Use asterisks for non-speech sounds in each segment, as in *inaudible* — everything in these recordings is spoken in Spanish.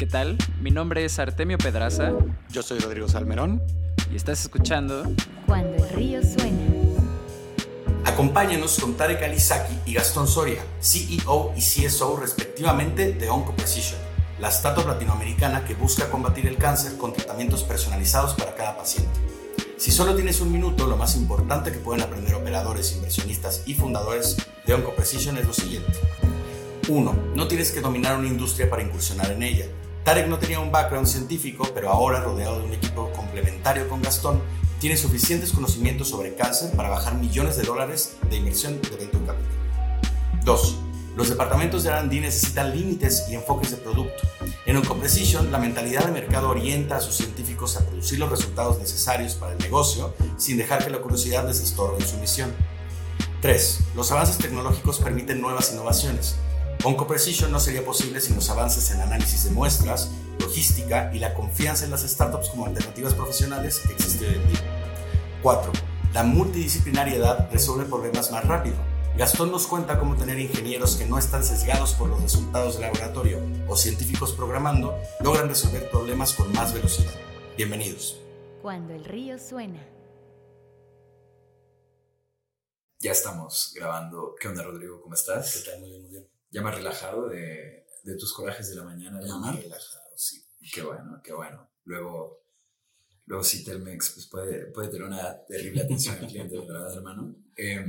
¿Qué tal? Mi nombre es Artemio Pedraza. Yo soy Rodrigo Salmerón. Y estás escuchando Cuando el río suena. Acompáñanos con Tarek Alisaki y Gastón Soria, CEO y CSO respectivamente de Onco Precision, la startup latinoamericana que busca combatir el cáncer con tratamientos personalizados para cada paciente. Si solo tienes un minuto, lo más importante que pueden aprender operadores, inversionistas y fundadores de Onco Precision es lo siguiente. 1. No tienes que dominar una industria para incursionar en ella. Tarek no tenía un background científico, pero ahora, rodeado de un equipo complementario con Gastón, tiene suficientes conocimientos sobre cáncer para bajar millones de dólares de inversión de venture capital. 2. Los departamentos de R&D necesitan límites y enfoques de producto. En Oncoprecision, la mentalidad de mercado orienta a sus científicos a producir los resultados necesarios para el negocio sin dejar que la curiosidad les estorbe en su misión. 3. Los avances tecnológicos permiten nuevas innovaciones. OncoPrecision no sería posible sin los avances en análisis de muestras, logística y la confianza en las startups como alternativas profesionales que existe hoy en día. 4. La multidisciplinariedad resuelve problemas más rápido. Gastón nos cuenta cómo tener ingenieros que no están sesgados por los resultados del laboratorio o científicos programando logran resolver problemas con más velocidad. Bienvenidos. Cuando el río suena. Ya estamos grabando. ¿Qué onda, Rodrigo? ¿Cómo estás? ¿Qué tal? Muy bien, muy bien. Ya más relajado de, de tus corajes de la mañana. Ya más relajado, sí. Qué bueno, qué bueno. Luego, luego sí, Telmex pues puede, puede tener una terrible atención al cliente, de verdad, hermano. Eh,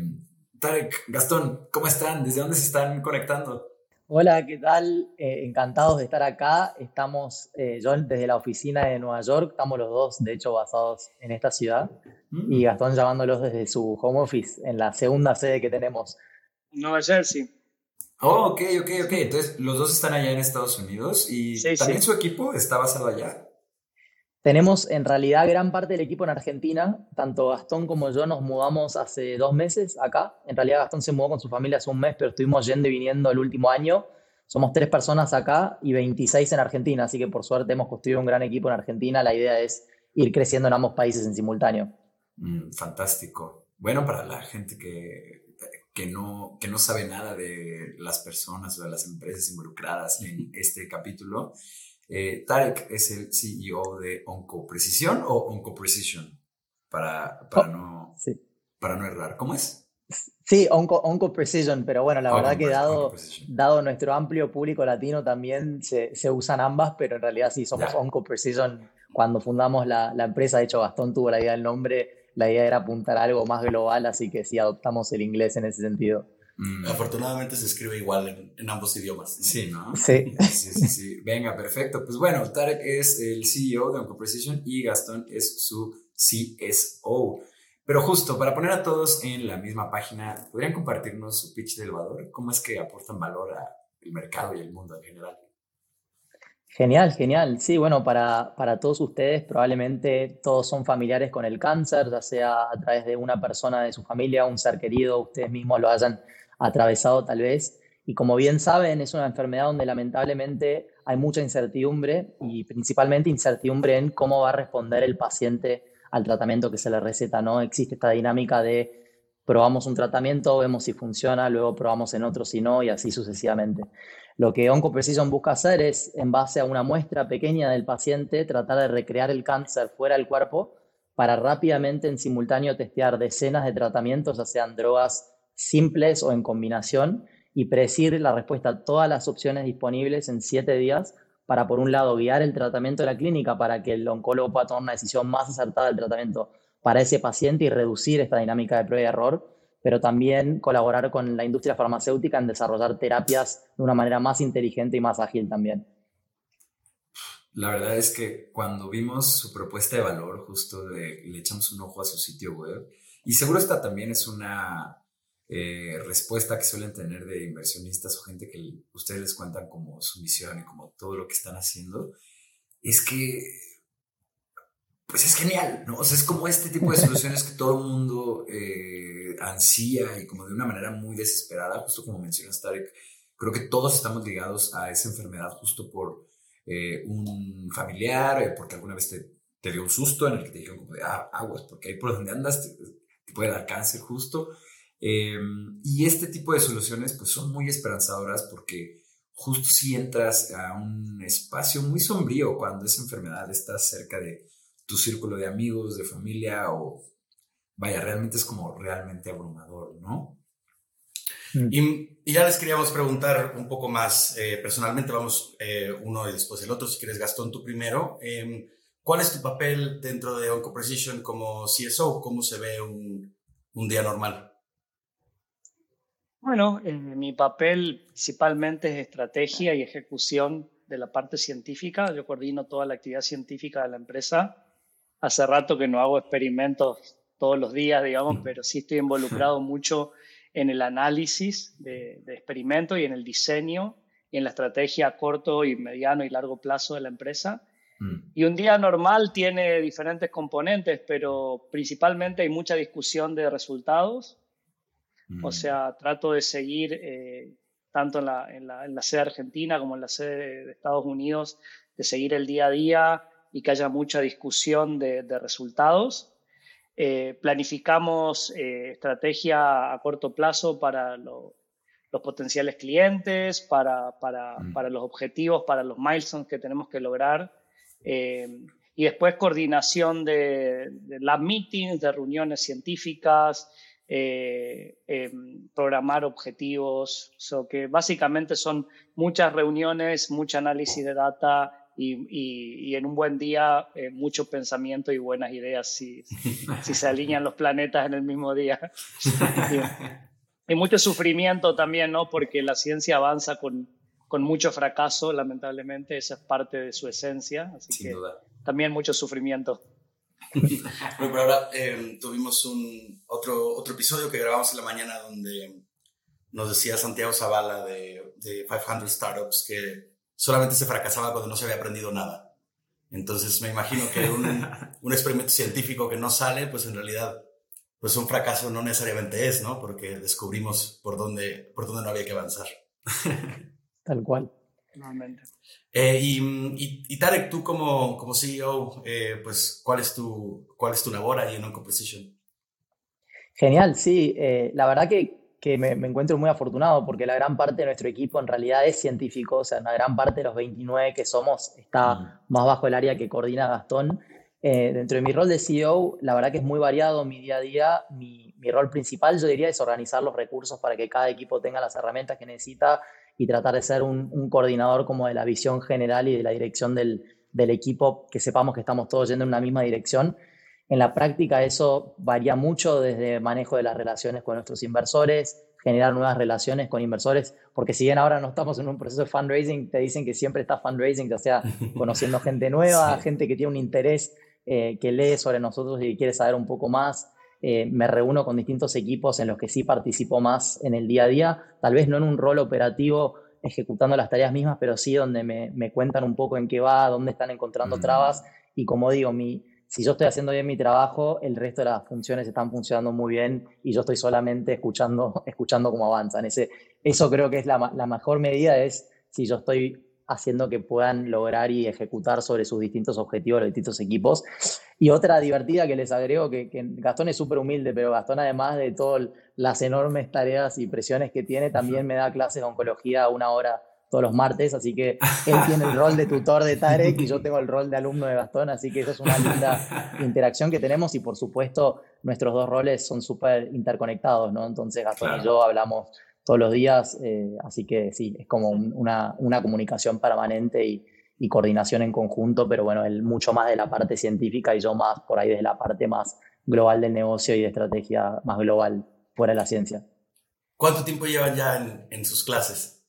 Tarek, Gastón, ¿cómo están? ¿Desde dónde se están conectando? Hola, ¿qué tal? Eh, encantados de estar acá. Estamos, eh, yo desde la oficina de Nueva York, estamos los dos, de hecho, basados en esta ciudad, Mm. y Gastón llamándolos desde su home office, en la segunda sede que tenemos. Nueva Jersey. Oh, ok, ok, ok. Entonces, los dos están allá en Estados Unidos y Sí, también sí. su equipo está basado allá. Tenemos en realidad gran parte del equipo en Argentina, tanto Gastón como yo nos mudamos hace dos meses acá. En realidad Gastón se mudó con su familia hace un mes, pero estuvimos yendo y viniendo el último año. Somos tres personas acá y 26 en Argentina, así que por suerte hemos construido un gran equipo en Argentina. La idea es ir creciendo en ambos países en simultáneo. Mm, fantástico. Bueno, para la gente que, que, no, que no sabe nada de las personas o de las empresas involucradas en este capítulo, eh, Tarek es el CEO de OncoPrecision o OncoPrecision, para, para, no, Sí. para no errar. ¿Cómo es? Sí, Onco, Onco Precision, pero bueno, la Onco verdad que dado, dado nuestro amplio público latino también se, se usan ambas, pero en realidad sí somos Ya. Onco Precision. Cuando fundamos la, la empresa, de hecho Gastón tuvo la idea del nombre, la idea era apuntar a algo más global, así que sí adoptamos el inglés en ese sentido. Mm, Afortunadamente se escribe igual en, en ambos idiomas. ¿no? Sí, ¿no? Sí. Sí, sí, sí. Venga, perfecto. Pues bueno, Tarek es el CEO de OncoPrecision y Gastón es su CSO. Pero justo, para poner a todos en la misma página, ¿podrían compartirnos su pitch de elevador? ¿Cómo es que aportan valor al mercado y al mundo en general? Genial, genial. Sí, bueno, para, para todos ustedes probablemente todos son familiares con el cáncer, ya sea a través de una persona de su familia, un ser querido, ustedes mismos lo hayan atravesado tal vez. Y como bien saben, es una enfermedad donde lamentablemente hay mucha incertidumbre y principalmente incertidumbre en cómo va a responder el paciente al tratamiento que se le receta, ¿no? Existe esta dinámica de probamos un tratamiento, vemos si funciona, luego probamos en otro si no y así sucesivamente. Lo que OncoPrecision busca hacer es, en base a una muestra pequeña del paciente, tratar de recrear el cáncer fuera del cuerpo para rápidamente en simultáneo testear decenas de tratamientos, ya sean drogas simples o en combinación, y predecir la respuesta a todas las opciones disponibles en siete días para, por un lado, guiar el tratamiento de la clínica para que el oncólogo pueda tomar una decisión más acertada del tratamiento para ese paciente y reducir esta dinámica de prueba y error, pero también colaborar con la industria farmacéutica en desarrollar terapias de una manera más inteligente y más ágil también. La verdad es que cuando vimos su propuesta de valor, justo de- le echamos un ojo a su sitio web, y seguro esta también es una eh, respuesta que suelen tener de inversionistas o gente que ustedes les cuentan como su misión y como todo lo que están haciendo, es que, pues es genial, ¿no? O sea, es como este tipo de soluciones que todo el mundo eh, ansía y como de una manera muy desesperada, justo como mencionas, Tarek, creo que todos estamos ligados a esa enfermedad justo por eh, un familiar, eh, porque alguna vez te, te dio un susto en el que te dijeron como de, ah, aguas, porque ahí por donde andas te, te puede dar cáncer justo. Eh, y este tipo de soluciones pues son muy esperanzadoras porque justo si entras a un espacio muy sombrío cuando esa enfermedad está cerca de tu círculo de amigos, de familia o vaya, realmente es como realmente abrumador, ¿no? Mm. Y, ya les queríamos preguntar un poco más eh, personalmente, vamos eh, uno y después el otro, si quieres Gastón, tú primero. Em, ¿Cuál es tu papel dentro de Onco Precision como CSO? ¿Cómo se ve un, un día normal? Bueno, eh, mi papel principalmente es estrategia y ejecución de la parte científica. Yo coordino toda la actividad científica de la empresa. Hace rato que no hago experimentos todos los días, digamos, mm. pero sí estoy involucrado mucho en el análisis de, de experimentos y en el diseño y en la estrategia a corto y mediano y largo plazo de la empresa. Mm. Y un día normal tiene diferentes componentes, pero principalmente hay mucha discusión de resultados. O mm. sea, trato de seguir eh, tanto en la, en, la, en la, sede argentina como en la sede de Estados Unidos, de seguir el día a día y que haya mucha discusión de, de resultados. Eh, planificamos eh, estrategia a corto plazo para los potenciales clientes, para, para, mm. para, los objetivos, para los milestones que tenemos que lograr. Eh, y después coordinación de, de, lab meetings, de reuniones científicas, programar objetivos, so que básicamente son muchas reuniones, mucho análisis de data y, en un buen día eh, mucho pensamiento y buenas ideas si, *laughs* si se alinean los planetas en el mismo día. *laughs* y, mucho sufrimiento también, ¿no? Porque la ciencia avanza con, con mucho fracaso, lamentablemente, esa es parte de su esencia, así que también mucho sufrimiento. *laughs* pero ahora em, tuvimos un otro, otro episodio que grabamos en la mañana donde nos decía Santiago Zavala de, de 500 Startups que solamente se fracasaba cuando no se había aprendido nada. Entonces me imagino que un, *laughs* un experimento científico que no sale, pues en realidad, pues un fracaso no necesariamente es, ¿no? Porque descubrimos por dónde, por dónde no había que avanzar. *laughs* Tal cual. Normalmente. Eh, y, y, Tarek, tú como, como CEO, eh, pues, ¿cuál es, tu, ¿cuál es tu labor ahí en OncoPrecision? Genial, sí. Eh, la verdad que que me, encuentro muy afortunado porque la gran parte de nuestro equipo en realidad es científico, o sea, una gran parte de los 29 que somos está mm. más bajo el área que coordina Gastón. Eh, dentro de mi rol de CEO, la verdad que es muy variado mi día a día. Mi, mi, rol principal, yo diría, es organizar los recursos para que cada equipo tenga las herramientas que necesita y tratar de ser un, un coordinador como de la visión general y de la dirección del, del equipo, que sepamos que estamos todos yendo en una misma dirección. En la práctica eso varía mucho desde manejo de las relaciones con nuestros inversores, generar nuevas relaciones con inversores, porque si bien ahora no estamos en un proceso de fundraising, te dicen que siempre está fundraising, o sea, *laughs* conociendo gente nueva, gente que tiene un interés, eh, que lee sobre nosotros y quiere saber un poco más. Eh, me reúno con distintos equipos en los que sí participo más en el día a día, tal vez no en un rol operativo ejecutando las tareas mismas, pero sí donde me, me cuentan un poco en qué va, dónde están encontrando trabas. Y como digo, mi, si yo estoy haciendo bien mi trabajo, el resto de las funciones están funcionando muy bien y yo estoy solamente escuchando, *laughs* escuchando cómo avanzan. Ese, eso creo que es la, la mejor medida, es si yo estoy haciendo que puedan lograr y ejecutar sobre sus distintos objetivos los distintos equipos. Y otra divertida que les agrego, que, que Gastón es súper humilde, pero Gastón además de todas las enormes tareas y presiones que tiene, también me da clases de oncología a una hora todos los martes, así que él tiene el rol de tutor de Tarek y yo tengo el rol de alumno de Gastón, así que esa es una linda interacción que tenemos y por supuesto nuestros dos roles son súper interconectados, ¿no? Entonces Gastón y yo hablamos todos los días, eh, así que sí, es como una, una, comunicación permanente y, y, coordinación en conjunto, pero bueno, él mucho más de la parte científica y yo más por ahí de la parte más global del negocio y de estrategia más global fuera de la ciencia. ¿Cuánto tiempo llevan ya en, en sus clases?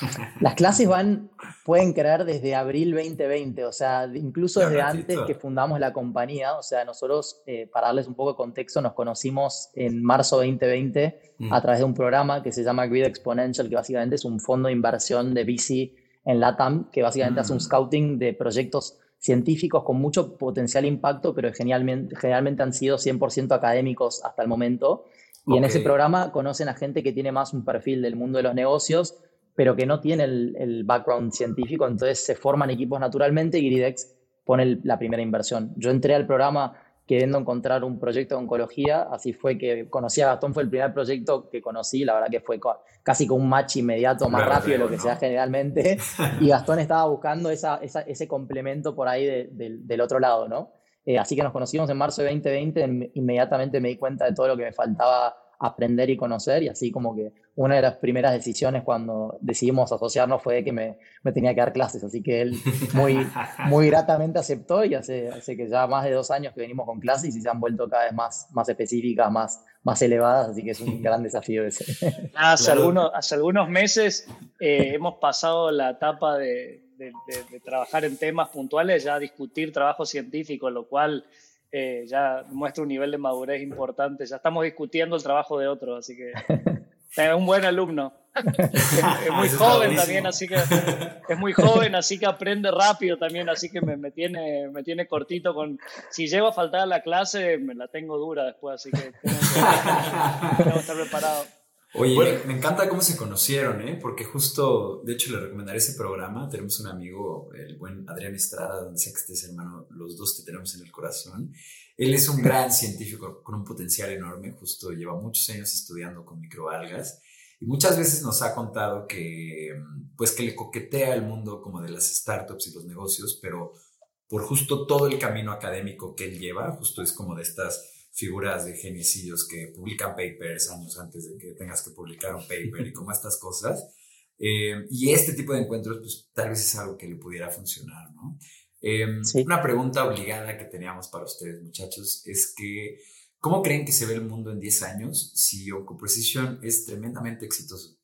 *laughs* Las clases van, pueden creer, desde abril 2020, o sea, incluso desde antes que fundamos la compañía. O sea, nosotros, eh, para darles un poco de contexto, nos conocimos en marzo 2020 mm. a través de un programa que se llama Grid Exponential, que básicamente es un fondo de inversión de VC en LATAM, que básicamente hace un mm. scouting de proyectos científicos con mucho potencial impacto, pero generalmente, generalmente han sido 100% académicos hasta el momento. Y en ese programa conocen a gente que tiene más un perfil del mundo de los negocios pero que no tiene el, background científico, entonces se forman equipos naturalmente y Gridex pone la primera inversión. Yo entré al programa queriendo encontrar un proyecto de oncología. Así fue que conocí a Gastón, fue el primer proyecto que conocí, la verdad que fue casi con un match inmediato, más rápido de lo que se da generalmente. *laughs* Y Gastón estaba buscando esa, ese complemento por ahí del otro lado, ¿no? Eh, así que nos conocimos en marzo de 2020, inmediatamente me di cuenta de todo lo que me faltaba aprender y conocer y así como que una de las primeras decisiones cuando decidimos asociarnos fue que me, me tenía que dar clases, así que él muy, *laughs* muy gratamente aceptó y hace, hace que ya más de dos años que venimos con clases y se han vuelto cada vez más, más específicas, más, más elevadas, así que es un *laughs* gran desafío ese. *laughs* Hace, algunos, hace algunos meses eh, hemos pasado la etapa de, de, de, trabajar en temas puntuales, ya discutir trabajo científico, lo cual eh, ya muestra un nivel de madurez importante. Ya estamos discutiendo el trabajo de otros, así que *laughs* es un buen alumno. es, muy *laughs* joven también, así que es muy joven, así que aprende rápido también, así que me, me, tiene, me tiene cortito con... Si llego a faltar a la clase, me la tengo dura después, así que tengo que estar preparado. Oye, me, encanta cómo se conocieron, ¿eh? Porque justo, de hecho, le recomendaré ese programa. Tenemos un amigo, el buen Adrián Estrada, donde sea que estés, hermano, los dos te tenemos en el corazón. Él es un gran científico con un potencial enorme, justo lleva muchos años estudiando con microalgas y muchas veces nos ha contado que, pues, que le coquetea el mundo como de las startups y los negocios, pero por justo todo el camino académico que él lleva, justo es como de estas figuras de geniecillos que publican papers años antes de que tengas que publicar un paper y como estas cosas. Eh, y este tipo de encuentros, pues tal vez es algo que le pudiera funcionar, ¿no? Em, una pregunta obligada que teníamos para ustedes, muchachos, es que, ¿cómo creen que se ve el mundo en 10 años si OncoPrecision es tremendamente exitoso?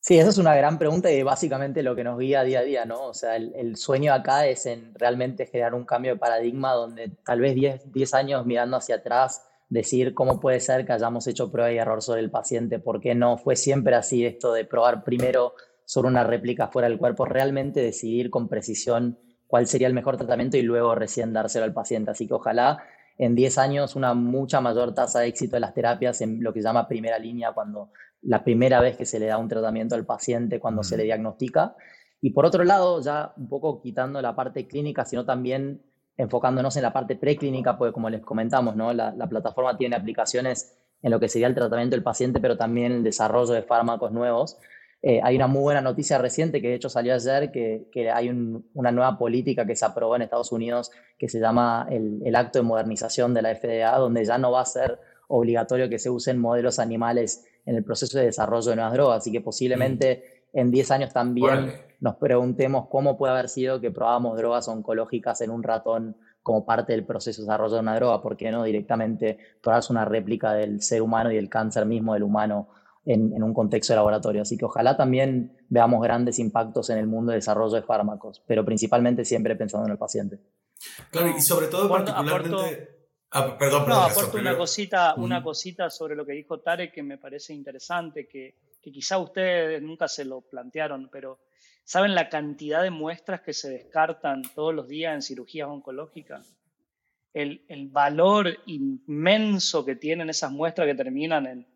Sí, esa es una gran pregunta y básicamente lo que nos guía día a día, ¿no? O sea, el, el sueño acá es en realmente generar un cambio de paradigma donde tal vez 10, 10 años mirando hacia atrás decir cómo puede ser que hayamos hecho prueba y error sobre el paciente, por qué no fue siempre así esto de probar primero sobre una réplica fuera del cuerpo, realmente decidir con precisión cuál sería el mejor tratamiento y luego recién dárselo al paciente. Así que ojalá en 10 años una mucha mayor tasa de éxito de las terapias en lo que se llama primera línea, cuando la primera vez que se le da un tratamiento al paciente, cuando se le diagnostica. Y por otro lado, ya un poco quitando la parte clínica, sino también enfocándonos en la parte preclínica, porque como les comentamos, ¿no? la, plataforma tiene aplicaciones en lo que sería el tratamiento del paciente, pero también el desarrollo de fármacos nuevos. Eh, hay una muy buena noticia reciente que de hecho salió ayer, que, que hay una nueva política que se aprobó en Estados Unidos que se llama el, el, acto de modernización de la FDA, donde ya no va a ser obligatorio que se usen modelos animales en el proceso de desarrollo de nuevas drogas, así que posiblemente en 10 años también nos preguntemos cómo puede haber sido que probamos drogas oncológicas en un ratón como parte del proceso de desarrollo de una droga, ¿por qué no directamente probarse una réplica del ser humano y el cáncer mismo del humano en, un contexto de laboratorio? Así que ojalá también veamos grandes impactos en el mundo de desarrollo de fármacos, pero principalmente siempre pensando en el paciente. Claro, y sobre todo particularmente... Ah, perdón, no, aporto una cosita, una cosita sobre lo que dijo Tarek que me parece interesante, que, que quizá ustedes nunca se lo plantearon, pero ¿Saben la cantidad de muestras que se descartan todos los días en cirugías oncológicas? El, valor inmenso que tienen esas muestras que terminan en,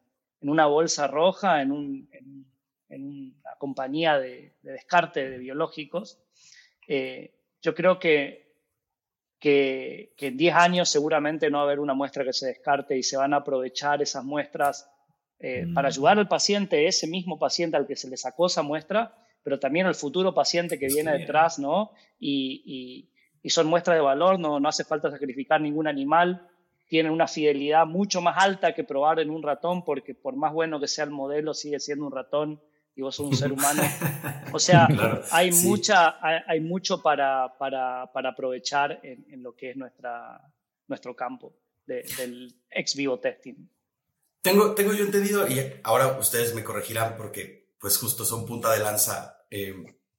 una bolsa roja, en, una compañía de, descarte de biológicos. Eh, yo creo que, que, en 10 años seguramente no va a haber una muestra que se descarte y se van a aprovechar esas muestras eh, para mm. ayudar al paciente, ese mismo paciente al que se le sacó esa muestra, pero también al futuro paciente que viene detrás, ¿no? Y, son muestras de valor, no, no hace falta sacrificar ningún animal, tienen una fidelidad mucho más alta que probar en un ratón, porque por más bueno que sea el modelo, sigue siendo un ratón y vos sos un ser humano. *laughs* O sea, hay, mucha, hay, mucho para, para, para aprovechar en, lo que es nuestra, nuestro campo del ex vivo testing. Tengo, tengo yo entendido, y ahora ustedes me corregirán porque pues justo son punta de lanza eh,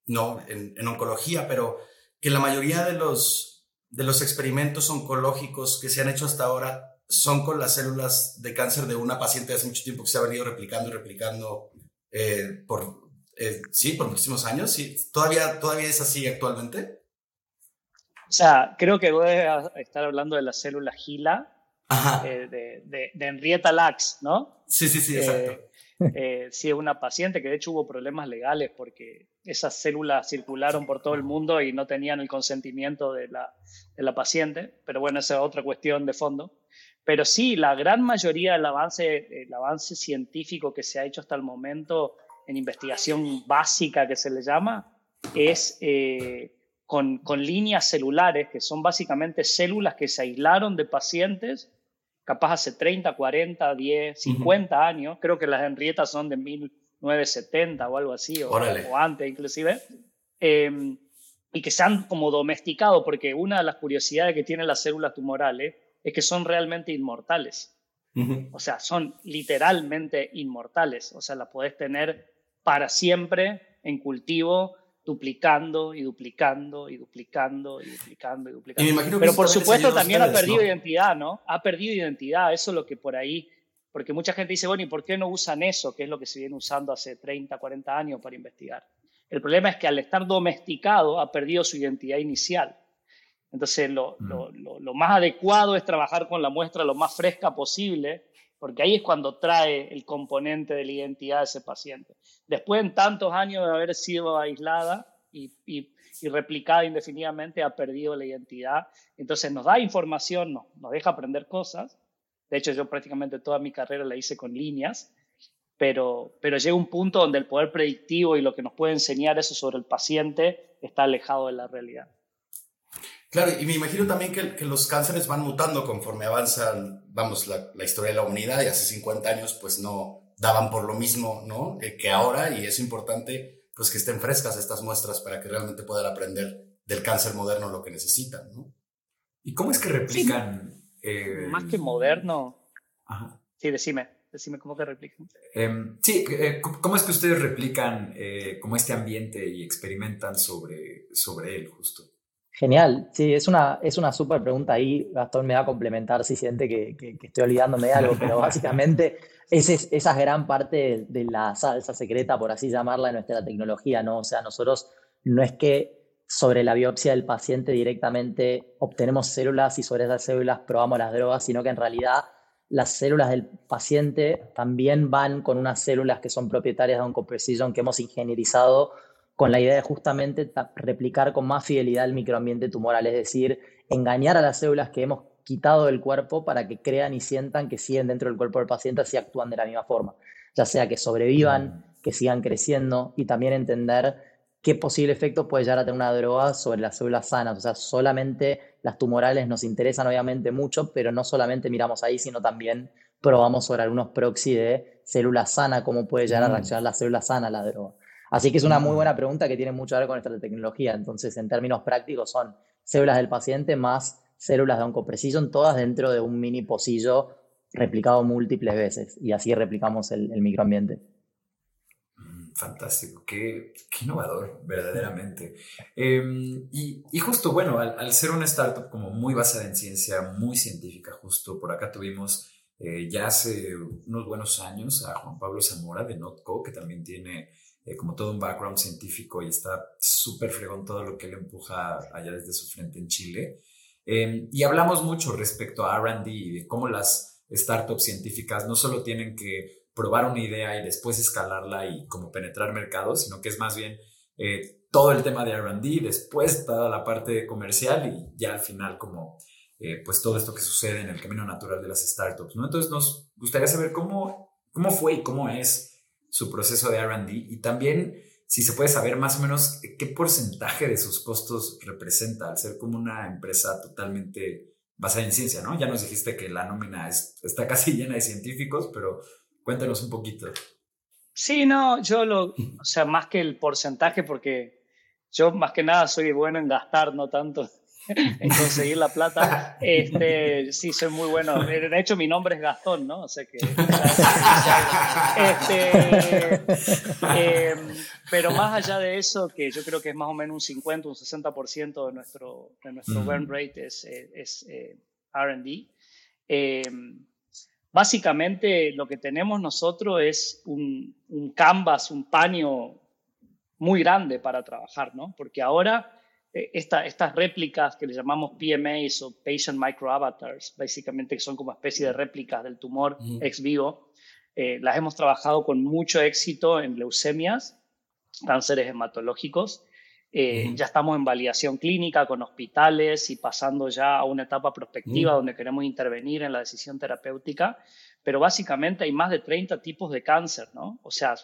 no en, oncología, pero que la mayoría de los, de los experimentos oncológicos que se han hecho hasta ahora son con las células de cáncer de una paciente hace mucho tiempo que se ha venido replicando y replicando eh, por, eh, sí, por muchísimos años. Sí. ¿Todavía, ¿Todavía es así actualmente? O sea, creo que voy a estar hablando de la célula GILA de, de, de, Henrietta Lacks, ¿no? Sí, sí, sí, exacto. *laughs* eh, es una paciente, que de hecho hubo problemas legales porque esas células circularon por todo el mundo y no tenían el consentimiento de la, de la paciente, pero bueno, esa es otra cuestión de fondo. Pero sí, la gran mayoría del avance, el avance científico que se ha hecho hasta el momento en investigación básica que se le llama, es eh, con, con líneas celulares, que son básicamente células que se aislaron de pacientes capaz hace 30, 40, 10, 50 años, creo que las Henrietas son de 1970 o algo así, o, antes inclusive, em, y que se han como domesticado, porque una de las curiosidades que tienen las células tumorales es que son realmente inmortales. O sea, son literalmente inmortales, o sea, las podés tener para siempre en cultivo duplicando y duplicando y duplicando y duplicando y duplicando. Pero por supuesto también ha perdido identidad, ¿no? Ha perdido identidad, eso es lo que por ahí, porque mucha gente dice, bueno, ¿y por qué no usan eso? Que es lo que se viene usando hace 30, 40 años para investigar. El problema es que al estar domesticado ha perdido su identidad inicial. Entonces, lo, lo, lo más adecuado es trabajar con la muestra lo más fresca posible porque ahí es cuando trae el componente de la identidad de ese paciente. Después, en tantos años de haber sido aislada y, replicada indefinidamente, ha perdido la identidad. Entonces nos da información, no, nos deja aprender cosas. De hecho, yo prácticamente toda mi carrera la hice con líneas, pero, pero llega un punto donde el poder predictivo y lo que nos puede enseñar eso sobre el paciente está alejado de la realidad. Claro, y me imagino también que, que los cánceres van mutando conforme avanzan, vamos, la, la, historia de la humanidad y hace 50 años pues no daban por lo mismo, ¿no? Eh, que ahora y es importante pues que estén frescas estas muestras para que realmente puedan aprender del cáncer moderno lo que necesitan, ¿no? ¿Y cómo es que replican? Eh, Más que moderno. Ajá. Sí, decime. Decime cómo que replican. Em, sí, eh, ¿cómo es que ustedes replican como este ambiente y experimentan sobre, sobre él justo? Genial, sí, es una, es una súper pregunta ahí. Gastón me va a complementar si siente que, que, estoy olvidándome de algo, pero básicamente esa es, esa gran parte de, la salsa secreta, por así llamarla, de nuestra tecnología, ¿no? O sea, nosotros no es que sobre la biopsia del paciente directamente obtenemos células y sobre esas células probamos las drogas, sino que en realidad las células del paciente también van con unas células que son propietarias de OncoPrecision que hemos ingenierizado con la idea de justamente replicar con más fidelidad el microambiente tumoral, es decir, engañar a las células que hemos quitado del cuerpo para que crean y sientan que siguen dentro del cuerpo del paciente así actúan de la misma forma, ya sea que sobrevivan, que sigan creciendo y también entender qué posible efecto puede llegar a tener una droga sobre las células sanas. O sea, solamente las tumorales nos interesan obviamente mucho, pero no solamente miramos ahí, sino también probamos sobre algunos proxy de células sanas, cómo puede llegar a reaccionar la célula sana a la droga. Así que es una muy buena pregunta que tiene mucho que ver con esta tecnología. Entonces, en términos prácticos, son células del paciente más células de OncoPrecision, todas dentro de un mini pocillo replicado múltiples veces. Y así replicamos el, microambiente. Mm, fantástico, qué, innovador, verdaderamente. Em, y, justo, bueno, al, ser una startup como muy basada en ciencia, muy científica, justo por acá tuvimos eh, ya hace unos buenos años a Juan Pablo Zamora de Notco, que también tiene eh, como todo un background científico y está súper fregón todo lo que él empuja allá desde su frente en Chile. Em, y hablamos mucho respecto a RD y de cómo las startups científicas no solo tienen que probar una idea y después escalarla y como penetrar mercados, sino que es más bien eh, todo el tema de RD, después toda la parte comercial y ya al final como eh, pues todo esto que sucede en el camino natural de las startups. ¿no? Entonces nos gustaría saber cómo, cómo fue y cómo es su proceso de RD y también si se puede saber más o menos qué porcentaje de sus costos representa al ser como una empresa totalmente basada en ciencia, ¿no? Ya nos dijiste que la nómina está casi *laughs* llena de científicos, pero cuéntanos un poquito. Sí, no, yo lo, o sea, más que el porcentaje, porque yo más que nada soy bueno en gastar, no tanto *laughs* en conseguir la plata. Este, sí, soy muy bueno. De hecho, mi nombre es Gastón, ¿no? O sea que. Este, em, pero más allá de eso, que yo creo que es más o menos un 50, un 60% de nuestro, de nuestro burn rate es, es, eh, RD. Em, básicamente, lo que tenemos nosotros es un, un canvas, un paño muy grande para trabajar, ¿no? Porque ahora eh, estas réplicas que le llamamos PMAs o Patient Microavatars, básicamente que son como especie de réplicas del tumor ex vivo, eh, las hemos trabajado con mucho éxito en leucemias, cánceres hematológicos. Eh, ya estamos en validación clínica con hospitales y pasando ya a una etapa prospectiva donde queremos intervenir en la decisión terapéutica, pero básicamente hay más de 30 tipos de cáncer, ¿no? O sea,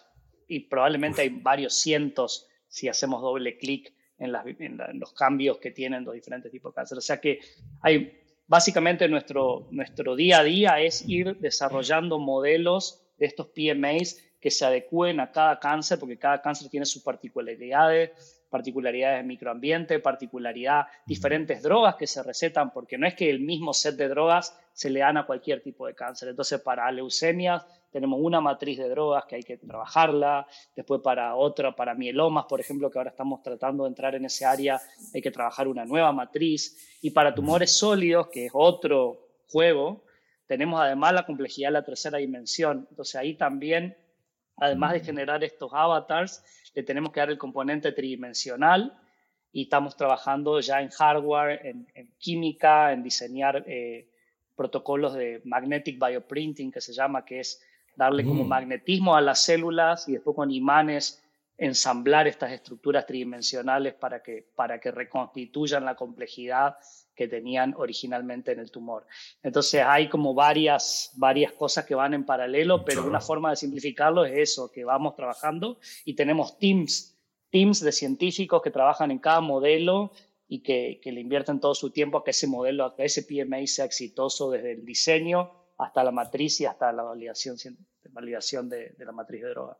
y probablemente hay varios cientos si hacemos doble clic en, los cambios que tienen los diferentes tipos de cáncer. O sea que hay, básicamente nuestro, nuestro día a día es ir desarrollando modelos de estos PMAs que se adecúen a cada cáncer, porque cada cáncer tiene sus particularidades, particularidades de microambiente, particularidad, diferentes drogas que se recetan, porque no es que el mismo set de drogas se le dan a cualquier tipo de cáncer. Entonces, para leucemias tenemos una matriz de drogas que hay que trabajarla, después para otra, para mielomas, por ejemplo, que ahora estamos tratando de entrar en ese área, hay que trabajar una nueva matriz, y para tumores sólidos, que es otro juego, tenemos además la complejidad de la tercera dimensión. Entonces, ahí también, además de generar estos avatars, le tenemos que dar el componente tridimensional y estamos trabajando ya en hardware, en, química, en diseñar eh, protocolos de magnetic bioprinting, que se llama, que es darle como mm. magnetismo a las células y después con imanes ensamblar estas estructuras tridimensionales para que, para que reconstituyan la complejidad que tenían originalmente en el tumor. Entonces hay como varias, varias cosas que van en paralelo, pero una forma de simplificarlo es eso, que vamos trabajando y tenemos teams, teams de científicos que trabajan en cada modelo y que, que le invierten todo su tiempo a que ese modelo, a que ese PMA sea exitoso desde el diseño hasta la matriz y hasta la validación, validación de, de la matriz de droga.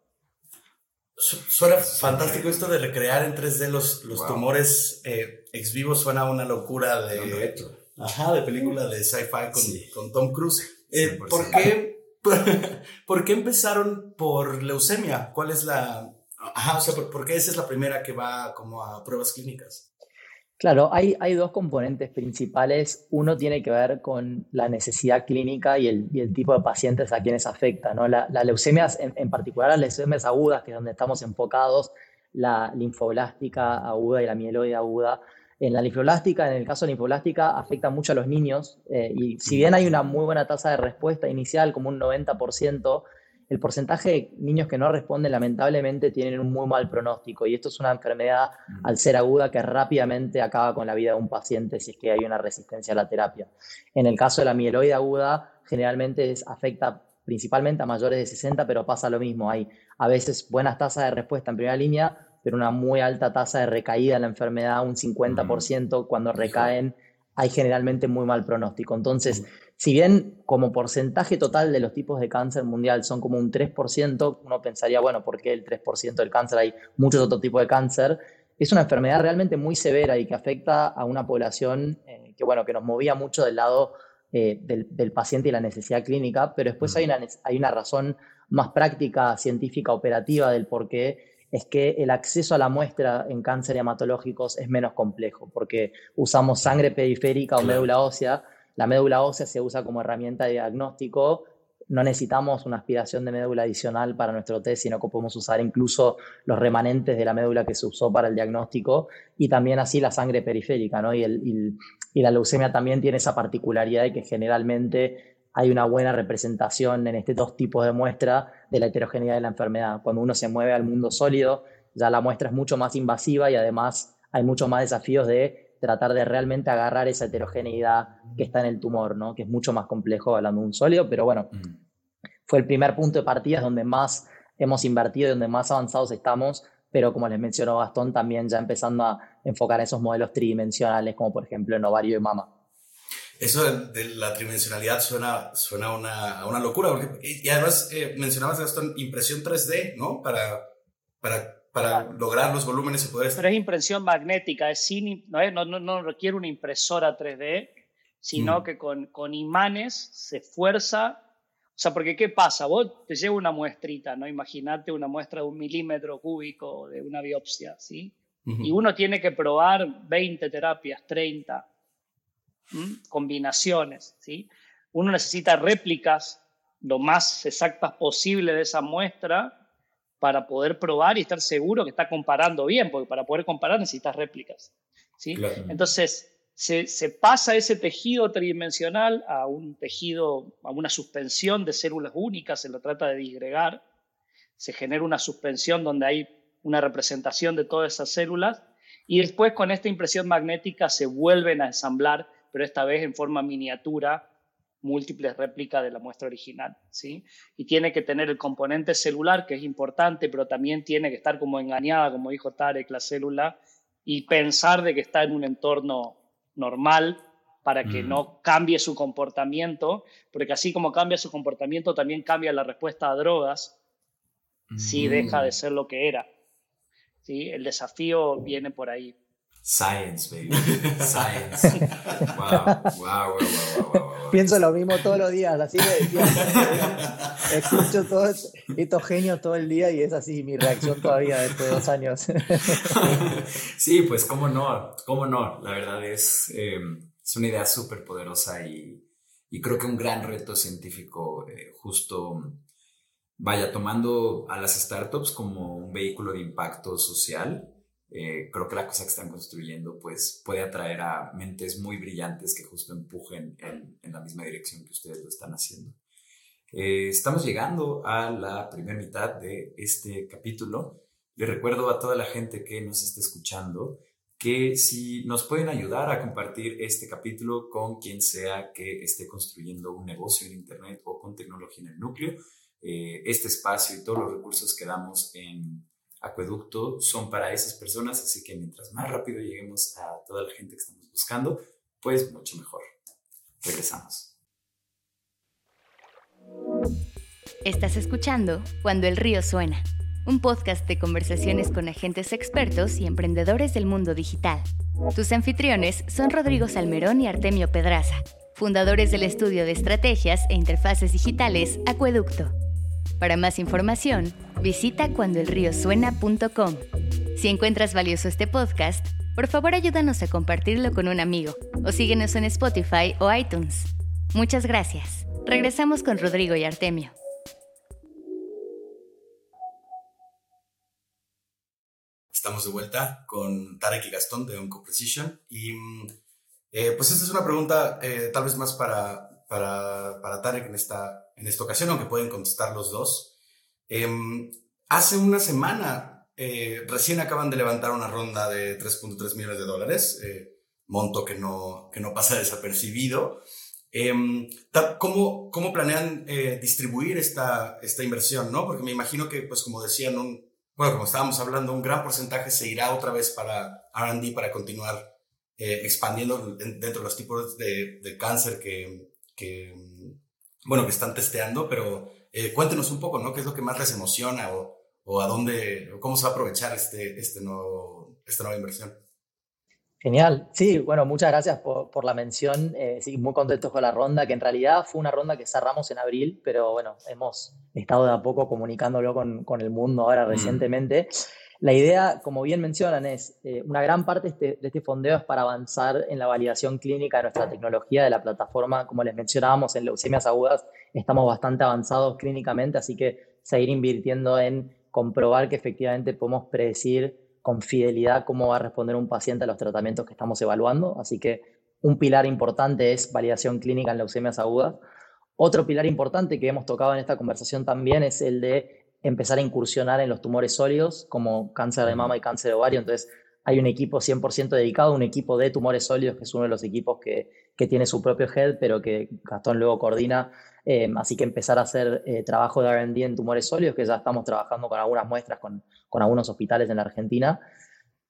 Suena fantástico esto de recrear en 3D los, los tumores eh, ex vivo, suena una locura de, ajá, de película de sci-fi con, con, Tom Cruise. Eh, ¿por, qué, *laughs* por, qué empezaron por leucemia? ¿Cuál es la... Ajá, o sea, ¿por, ¿por qué esa es la primera que va como a pruebas clínicas? Claro, hay, dos componentes principales. Uno tiene que ver con la necesidad clínica y el, tipo de pacientes a quienes afecta. ¿no? La, la leucemia, en, en, particular las leucemias agudas, que es donde estamos enfocados, la linfoblástica aguda y la mieloide aguda. En la linfoblástica, en el caso de la linfoblástica, afecta mucho a los niños eh, y si bien hay una muy buena tasa de respuesta inicial, como un 90%, el porcentaje de niños que no responden lamentablemente tienen un muy mal pronóstico y esto es una enfermedad al ser aguda que rápidamente acaba con la vida de un paciente si es que hay una resistencia a la terapia. En el caso de la mieloide aguda, generalmente afecta principalmente a mayores de 60, pero pasa lo mismo. Hay a veces buenas tasas de respuesta en primera línea, pero una muy alta tasa de recaída en la enfermedad, un 50% cuando recaen, hay generalmente muy mal pronóstico. Entonces, si bien como porcentaje total de los tipos de cáncer mundial son como un 3%, uno pensaría, bueno, ¿por qué el 3% del cáncer? Hay muchos otros tipos de cáncer. Es una enfermedad realmente muy severa y que afecta a una población eh, que, bueno, que nos movía mucho del lado eh, del, paciente y la necesidad clínica, pero después hay una, hay una razón más práctica, científica, operativa del por qué es que el acceso a la muestra en cáncer hematológicos es menos complejo, porque usamos sangre periférica o médula ósea la médula ósea se usa como herramienta de diagnóstico. No necesitamos una aspiración de médula adicional para nuestro test, sino que podemos usar incluso los remanentes de la médula que se usó para el diagnóstico y también así la sangre periférica. ¿no? Y, la leucemia también tiene esa particularidad de que generalmente hay una buena representación en estos dos tipos de muestra de la heterogeneidad de la enfermedad. Cuando uno se mueve al mundo sólido, ya la muestra es mucho más invasiva y además hay muchos más desafíos de tratar de realmente agarrar esa heterogeneidad que está en el tumor, ¿no? que es mucho más complejo hablando de un sólido, pero bueno, fue el primer punto de partida donde más hemos invertido y donde más avanzados estamos, pero como les mencionó Gastón, también ya empezando a enfocar esos modelos tridimensionales, como por ejemplo en ovario y mama. Eso de, la tridimensionalidad suena, suena una, una locura, porque, y además eh, mencionabas, Gastón, impresión 3D, ¿no? Para, para para lograr los volúmenes y poder... Pero es impresión magnética, es sin, no, no, no, requiere una impresora 3D, sino mm. que con, con, imanes se fuerza. O sea, porque ¿qué pasa? Vos te lleva una muestrita, ¿no? Imagínate una muestra de un milímetro cúbico de una biopsia, ¿sí? Y uno tiene que probar 20 terapias, 30 combinaciones, ¿sí? Uno necesita réplicas lo más exactas posible de esa muestra para poder probar y estar seguro que está comparando bien, porque para poder comparar necesitas réplicas. ¿sí? Entonces, se, se, pasa ese tejido tridimensional a un tejido, a una suspensión de células únicas, se lo trata de disgregar, se genera una suspensión donde hay una representación de todas esas células y después con esta impresión magnética se vuelven a ensamblar, pero esta vez en forma miniatura, múltiples réplicas de la muestra original. ¿sí? Y tiene que tener el componente celular, que es importante, pero también tiene que estar como engañada, como dijo Tarek, la célula, y pensar de que está en un entorno normal para que no cambie su comportamiento, porque así como cambia su comportamiento, también cambia la respuesta a drogas si deja de ser lo que era. ¿sí? El desafío viene por ahí. Science, baby. *laughs* Science. Wow, wow, wow, wow, Pienso lo mismo todos los días, así decía. *laughs* Escucho todos estos genios todo el día y es así mi reacción todavía después de dos años. *laughs* Sí, pues cómo no, cómo no. La verdad es, eh, es una idea súper poderosa y, y, creo que un gran reto científico eh, justo vaya tomando a las startups como un vehículo de impacto social. Eh, creo que la cosa que están construyendo pues puede atraer a mentes muy brillantes que justo empujen en, en la misma dirección que ustedes lo están haciendo. Eh, estamos llegando a la primera mitad de este capítulo. Le recuerdo a toda la gente que nos está escuchando que si nos pueden ayudar a compartir este capítulo con quien sea que esté construyendo un negocio en Internet o con tecnología en el núcleo, eh, este espacio y todos los recursos que damos en Acueducto son para esas personas, así que mientras más rápido lleguemos a toda la gente que estamos buscando, pues mucho mejor. Regresamos. Estás escuchando Cuando el río suena, un podcast de conversaciones con agentes expertos y emprendedores del mundo digital. Tus anfitriones son Rodrigo Salmerón y Artemio Pedraza, fundadores del estudio de estrategias e interfaces digitales Acueducto. Para más información, visita cuandoelriosuena.com. Si encuentras valioso este podcast, por favor ayúdanos a compartirlo con un amigo o síguenos en Spotify o iTunes. Muchas gracias. Regresamos con Rodrigo y Artemio. Estamos de vuelta con Tarek y Gastón de Onco Precision y eh, pues esta es una pregunta eh, tal vez más para, para, para Tarek en esta, en esta ocasión, aunque pueden contestar los dos. Em, hace una semana, eh, recién acaban de levantar una ronda de 3.3 millones de dólares, eh, monto que no, que no pasa desapercibido. Em, ¿cómo, ¿Cómo planean eh, distribuir esta, esta inversión? ¿no? Porque me imagino que, pues como decían, un, bueno, como estábamos hablando, un gran porcentaje se irá otra vez para RD para continuar expandiendo dentro de los tipos de, de cáncer que, que, bueno, que están testeando, pero eh, cuéntenos un poco, ¿no? ¿Qué es lo que más les emociona o, o a dónde, o cómo se va a aprovechar este, este nuevo, esta nueva inversión? Genial. Sí, bueno, muchas gracias por, por la mención. Eh, sí, muy contentos con la ronda, que en realidad fue una ronda que cerramos en abril, pero bueno, hemos estado de a poco comunicándolo con, con el mundo ahora mm. recientemente. La idea, como bien mencionan, es eh, una gran parte este, de este, fondeo es para avanzar en la validación clínica de nuestra tecnología, de la plataforma. Como les mencionábamos, en leucemias agudas estamos bastante avanzados clínicamente, así que seguir invirtiendo en comprobar que efectivamente podemos predecir con fidelidad cómo va a responder un paciente a los tratamientos que estamos evaluando. Así que un pilar importante es validación clínica en leucemias agudas. Otro pilar importante que hemos tocado en esta conversación también es el de empezar a incursionar en los tumores sólidos como cáncer de mama y cáncer de ovario. Entonces, hay un equipo 100% dedicado, un equipo de tumores sólidos, que es uno de los equipos que, que tiene su propio head, pero que Gastón luego coordina. Eh, así que empezar a hacer eh, trabajo de RD en tumores sólidos, que ya estamos trabajando con algunas muestras con, con algunos hospitales en la Argentina.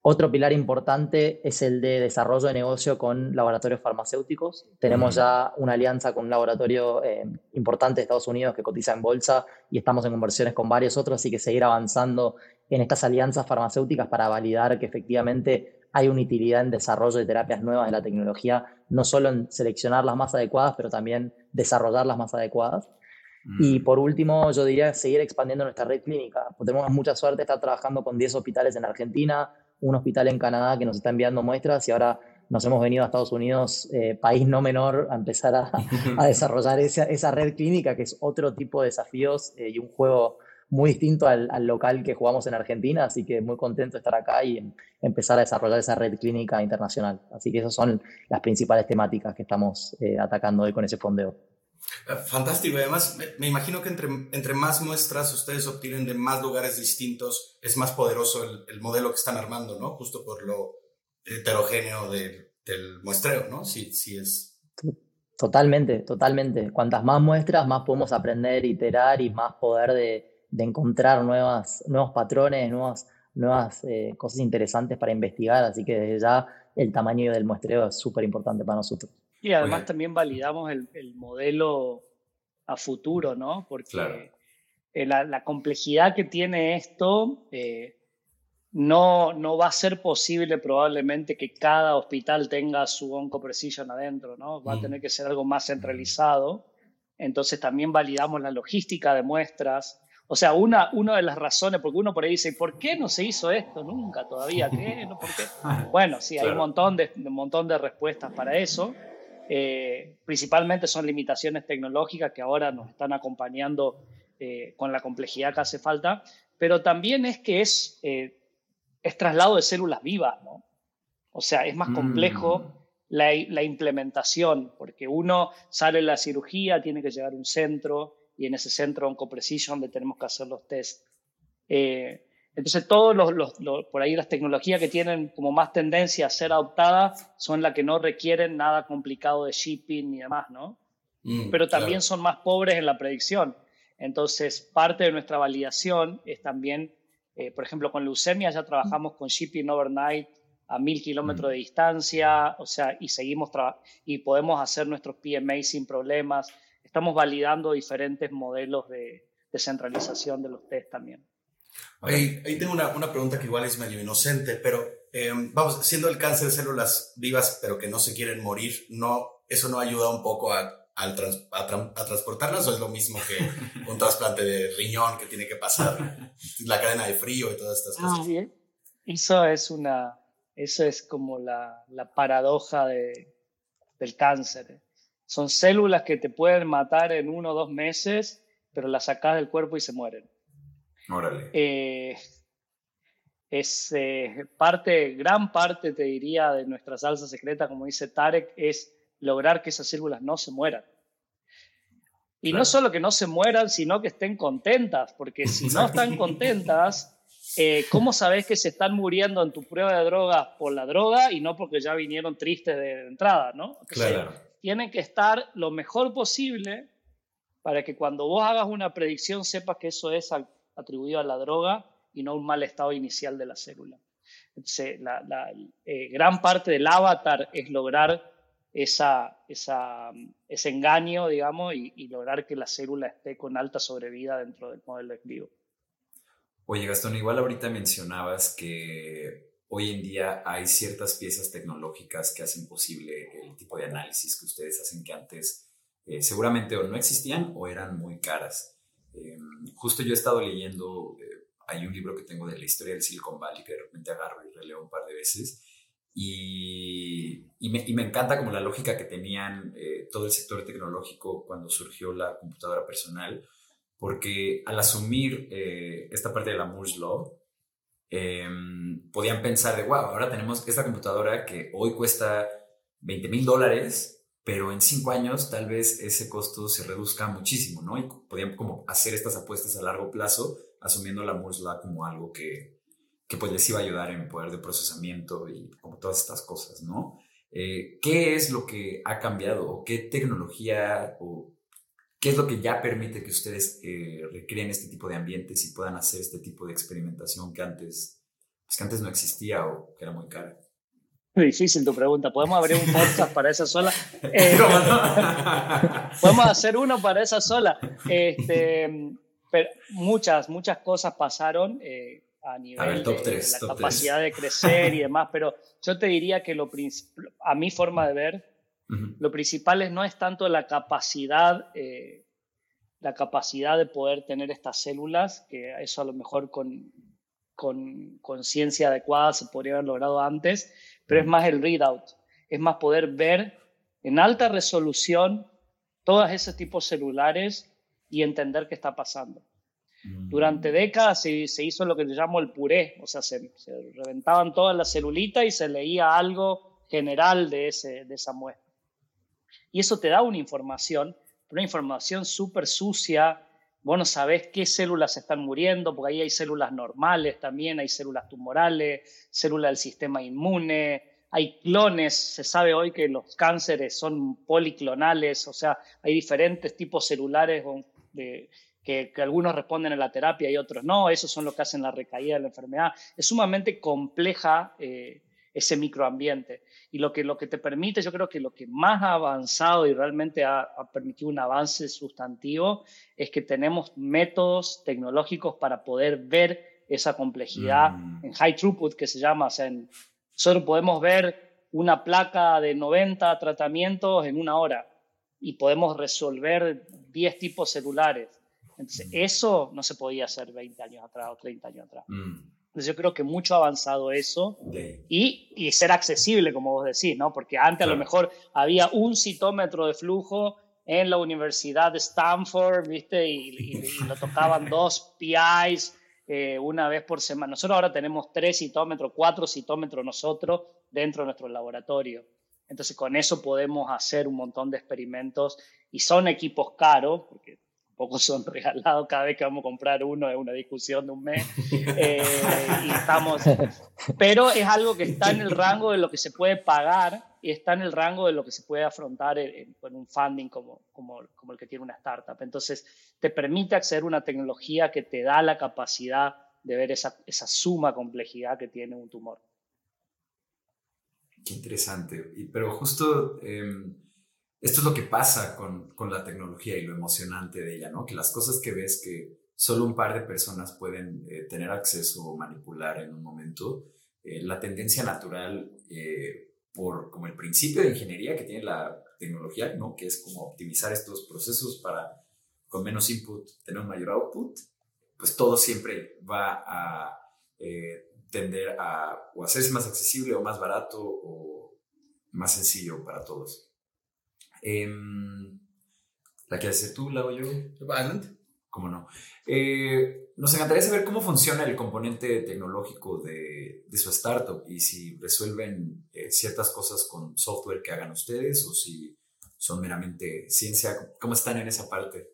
Otro pilar importante es el de desarrollo de negocio con laboratorios farmacéuticos. Tenemos ya una alianza con un laboratorio eh, importante de Estados Unidos que cotiza en bolsa y estamos en conversiones con varios otros, así que seguir avanzando en estas alianzas farmacéuticas para validar que efectivamente hay una utilidad en desarrollo de terapias nuevas de la tecnología, no solo en seleccionar las más adecuadas, pero también desarrollar las más adecuadas. Y mm. por último, yo diría seguir expandiendo nuestra red clínica. Tenemos mucha suerte de estar trabajando con 10 hospitales en Argentina, un hospital en Canadá que nos está enviando muestras y ahora nos hemos venido a Estados Unidos, eh, país no menor, a empezar a, *laughs* desarrollar esa, esa, red clínica, que es otro tipo de desafíos eh, y un juego muy distinto al, local que jugamos en Argentina, así que muy contento de estar acá y empezar a desarrollar esa red clínica internacional. Así que esas son las principales temáticas que estamos eh, atacando hoy con ese fondeo. Eh, fantástico. Además, me imagino que entre, entre más muestras ustedes obtienen de más lugares distintos, es más poderoso el, modelo que están armando, ¿no? Justo por lo heterogéneo del muestreo, ¿no? Sí, sí es. Totalmente, totalmente. Cuantas más muestras, más podemos aprender, iterar y más poder de, de encontrar nuevas, nuevos patrones, nuevas, nuevas eh, cosas interesantes para investigar. Así que desde ya el tamaño del muestreo es súper importante para nosotros. Y además también validamos el, modelo a futuro, ¿no? Porque eh, la, complejidad que tiene esto eh, no, no va a ser posible probablemente que cada hospital tenga su Onco Precision adentro, ¿no? Va a mm. tener que ser algo más centralizado. Entonces también validamos la logística de muestras, o sea, una, una de las razones, porque uno por ahí dice, ¿por qué no se hizo esto nunca todavía? ¿Qué? ¿No? ¿Por qué? *laughs* Bueno, sí, hay un montón de, un montón de respuestas para eso. Eh, principalmente son limitaciones tecnológicas que ahora nos están acompañando eh, con la complejidad que hace falta, pero también es que es, eh, es traslado de células vivas, ¿no? O sea, es más complejo mm. la, la, implementación, porque uno sale de la cirugía, tiene que llegar a un centro, y en ese centro OncoPrecision donde tenemos que hacer los test. Eh, entonces, todos los, por ahí las tecnologías que tienen como más tendencia a ser adoptadas son las que no requieren nada complicado de shipping ni demás, ¿no? Mm, Pero también son más pobres en la predicción. Entonces, parte de nuestra validación es también, eh, por ejemplo, con leucemia ya trabajamos con shipping overnight a mil kilómetros mm. de distancia, o sea, y seguimos y podemos hacer nuestros PMA sin problemas estamos validando diferentes modelos de descentralización de los test también. Ahí, ahí tengo una, una, pregunta que igual es medio inocente, pero eh, vamos, siendo el cáncer de células vivas, pero que no se quieren morir, no, ¿eso no ayuda un poco a, a, a, transportarlas o es lo mismo que *laughs* un trasplante de riñón que tiene que pasar *laughs* la cadena de frío y todas estas cosas? Ah, eso es una, eso es como la, la paradoja de, del cáncer. Son células que te pueden matar en uno o dos meses, pero las sacas del cuerpo y se mueren. Órale. Eh, es eh, parte, gran parte, te diría, de nuestra salsa secreta, como dice Tarek, es lograr que esas células no se mueran. Y no solo que no se mueran, sino que estén contentas, porque si no están contentas, eh, ¿cómo sabes que se están muriendo en tu prueba de droga por la droga y no porque ya vinieron tristes de entrada, ¿no? claro tienen que estar lo mejor posible para que cuando vos hagas una predicción sepas que eso es atribuido a la droga y no un mal estado inicial de la célula. Entonces, la, eh, gran parte del avatar es lograr esa, ese engaño, digamos, y, lograr que la célula esté con alta sobrevida dentro del modelo ex vivo. Oye, Gastón, igual ahorita mencionabas que hoy en día hay ciertas piezas tecnológicas que hacen posible el tipo de análisis que ustedes hacen que antes eh, seguramente no existían o eran muy caras. Em, justo yo he estado leyendo, eh, hay un libro que tengo de la historia del Silicon Valley que de repente agarro y releo un par de veces. Y, y, me, y me, encanta como la lógica que tenían eh, todo el sector tecnológico cuando surgió la computadora personal, porque al asumir esta parte de la Moore's Law, Em, podían pensar de, wow, ahora tenemos esta computadora que hoy cuesta 20 mil dólares, pero en cinco años tal vez ese costo se reduzca muchísimo, ¿no? Y podían como hacer estas apuestas a largo plazo, asumiendo la Moore's como algo que, que pues les iba a ayudar en poder de procesamiento y como todas estas cosas, ¿no? Eh, ¿Qué es lo que ha cambiado o qué tecnología o ¿Qué es lo que ya permite que ustedes eh, recreen este tipo de ambientes y puedan hacer este tipo de experimentación que antes, pues, que antes no existía o que era muy cara? *laughs* Difícil tu pregunta. ¿Podemos abrir un podcast para esa sola? *laughs* Eh, *laughs* Podemos hacer uno para esa sola. Este, pero muchas, muchas cosas pasaron eh, a nivel de la capacidad de crecer y demás, pero yo te diría que lo a mi forma de ver, lo principal es, no es tanto la capacidad, eh, la capacidad de poder tener estas células, que eso a lo mejor con conciencia adecuada se podría haber logrado antes, pero es más el readout, es más poder ver en alta resolución todos esos tipos celulares y entender qué está pasando. Mm. Durante décadas se, se, hizo lo que se llamó el puré, o sea, se, reventaban todas las celulitas y se leía algo general de, ese, de esa muestra. Y eso te da una información, una información súper sucia, vos no sabés qué células están muriendo, porque ahí hay células normales también, hay células tumorales, células del sistema inmune, hay clones, se sabe hoy que los cánceres son policlonales, o sea, hay diferentes tipos celulares que, algunos responden a la terapia y otros no, esos son los que hacen la recaída de la enfermedad. Es sumamente compleja eh, ese microambiente. Y lo que, lo que te permite, yo creo que lo que más ha avanzado y realmente ha, permitido un avance sustantivo es que tenemos métodos tecnológicos para poder ver esa complejidad mm. en high throughput, que se llama, o sea, en, nosotros podemos ver una placa de 90 tratamientos en una hora y podemos resolver 10 tipos celulares. Entonces, mm. eso no se podía hacer 20 años atrás o 30 años atrás. Mm. Entonces yo creo que mucho ha avanzado eso y, y, ser accesible, como vos decís, ¿no? Porque antes a lo mejor había un citómetro de flujo en la Universidad de Stanford, ¿viste? Y, *laughs* lo tocaban dos PIs eh, una vez por semana. Nosotros ahora tenemos tres citómetros, cuatro citómetros nosotros dentro de nuestro laboratorio. Entonces con eso podemos hacer un montón de experimentos y son equipos caros, porque pocos son regalados cada vez que vamos a comprar uno, es una discusión de un mes. *laughs* Eh, y estamos, pero es algo que está en el rango de lo que se puede pagar y está en el rango de lo que se puede afrontar con un funding como, como, como, el que tiene una startup. Entonces, te permite acceder a una tecnología que te da la capacidad de ver esa, esa suma complejidad que tiene un tumor. Qué interesante. Pero justo... Em, esto es lo que pasa con, con, la tecnología y lo emocionante de ella, ¿no? Que las cosas que ves que solo un par de personas pueden eh, tener acceso o manipular en un momento, eh, la tendencia natural eh, por como el principio de ingeniería que tiene la tecnología, ¿no? Que es como optimizar estos procesos para con menos input tener un mayor output, pues todo siempre va a tender a o hacerse más accesible o más barato o más sencillo para todos. Em, ¿La quieres hacer tú, la hago yo? Adelante. ¿Cómo no? Eh, nos encantaría saber cómo funciona el componente tecnológico de, de su startup y si resuelven eh, ciertas cosas con software que hagan ustedes o si son meramente ciencia. ¿Cómo están en esa parte?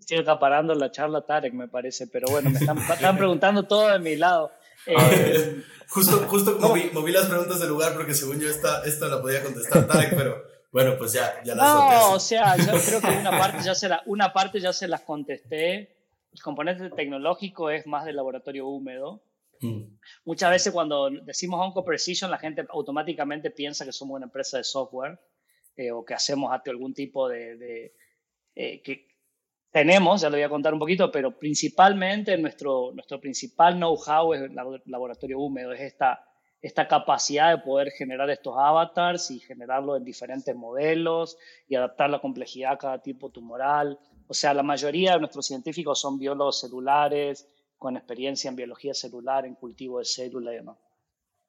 Estoy acaparando la charla Tarek, me parece, pero bueno, me están, *laughs* preguntando todo de mi lado. Eh, justo justo moví, moví, las preguntas del lugar porque según yo esta, esta la podía contestar Tarek, pero bueno, pues ya, ya las No, o sea, yo creo que una parte, ya se la, una parte ya se las contesté. El componente tecnológico es más del laboratorio húmedo. Mm. Muchas veces cuando decimos Onco Precision, la gente automáticamente piensa que somos una empresa de software eh, o que hacemos algún tipo de... de eh, que tenemos, ya lo voy a contar un poquito, pero principalmente nuestro, nuestro principal know-how es el laboratorio húmedo, es esta esta capacidad de poder generar estos avatars y generarlo en diferentes modelos y adaptar la complejidad a cada tipo tumoral. O sea, la mayoría de nuestros científicos son biólogos celulares, con experiencia en biología celular, en cultivo de células y demás.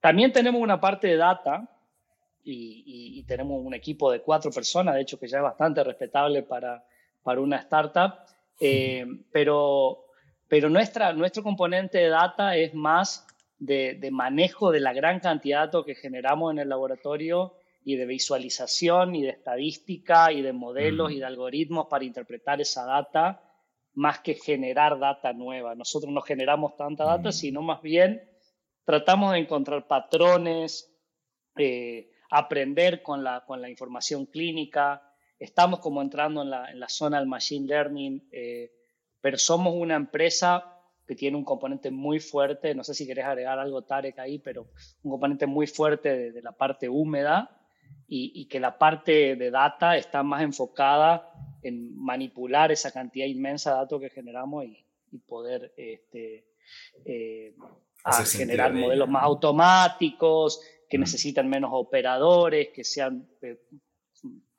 También tenemos una parte de data y, tenemos un equipo de cuatro personas, de hecho que ya es bastante respetable para, para una startup, eh, pero, pero nuestra, nuestro componente de data es más de, manejo de la gran cantidad de datos que generamos en el laboratorio y de visualización y de estadística y de modelos y de algoritmos para interpretar esa data, más que generar data nueva. Nosotros no generamos tanta data, sino más bien tratamos de encontrar patrones, eh, aprender con la, con la información clínica. Estamos como entrando en la, en la zona del machine learning, eh, pero somos una empresa que tiene un componente muy fuerte, no sé si querés agregar algo, Tarek, ahí, pero un componente muy fuerte de, la parte húmeda y, que la parte de data está más enfocada en manipular esa cantidad inmensa de datos que generamos y, poder este, eh, generar modelos más automáticos, que mm. necesitan menos operadores, que sean eh,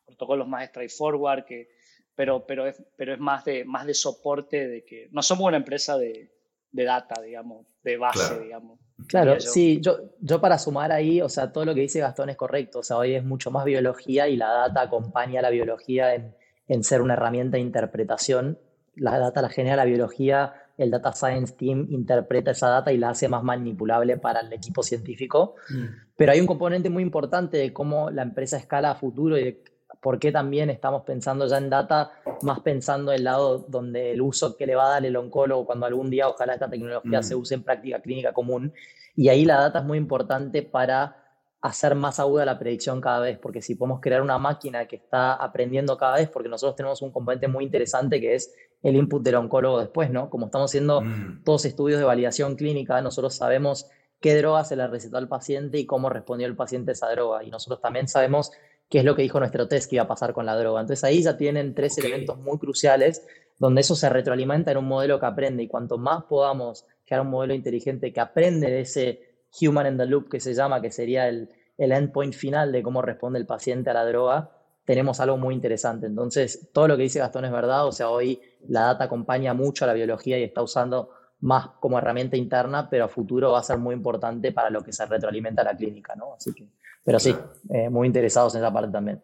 protocolos más straightforward, que, pero, pero, es, pero es más de, más de soporte de que no somos una empresa de, de data, digamos, de base, digamos. Claro, sí, yo, yo para sumar ahí, o sea, todo lo que dice Gastón es correcto, o sea, hoy es mucho más biología y la data acompaña a la biología en, en ser una herramienta de interpretación. La data la genera la biología el Data Science Team interpreta esa data y la hace más manipulable para el equipo científico. Mm. Pero hay un componente muy importante de cómo la empresa escala a futuro y de por qué también estamos pensando ya en data, más pensando en el lado donde el uso que le va a dar el oncólogo cuando algún día ojalá esta tecnología se mm. use en práctica clínica común. Y ahí la data es muy importante para hacer más aguda la predicción cada vez, porque si podemos crear una máquina que está aprendiendo cada vez, porque nosotros tenemos un componente muy interesante que es el input del oncólogo después, ¿no? Como estamos haciendo mm. todos estudios de validación clínica, nosotros sabemos qué droga se le recetó al paciente y cómo respondió el paciente a esa droga. Y nosotros también sabemos qué es lo que dijo nuestro test que iba a pasar con la droga. Entonces ahí ya tienen tres elementos muy cruciales donde eso se retroalimenta en un modelo que aprende y cuanto más podamos crear un modelo inteligente que aprende de ese human in the loop que se llama, que sería el, el endpoint final de cómo responde el paciente a la droga, tenemos algo muy interesante. Entonces, todo lo que dice Gastón es verdad, o sea, hoy la data acompaña mucho a la biología y está usando más como herramienta interna, pero a futuro va a ser muy importante para lo que se retroalimenta la clínica, ¿no? Así que pero sí, eh, muy interesados en esa parte también.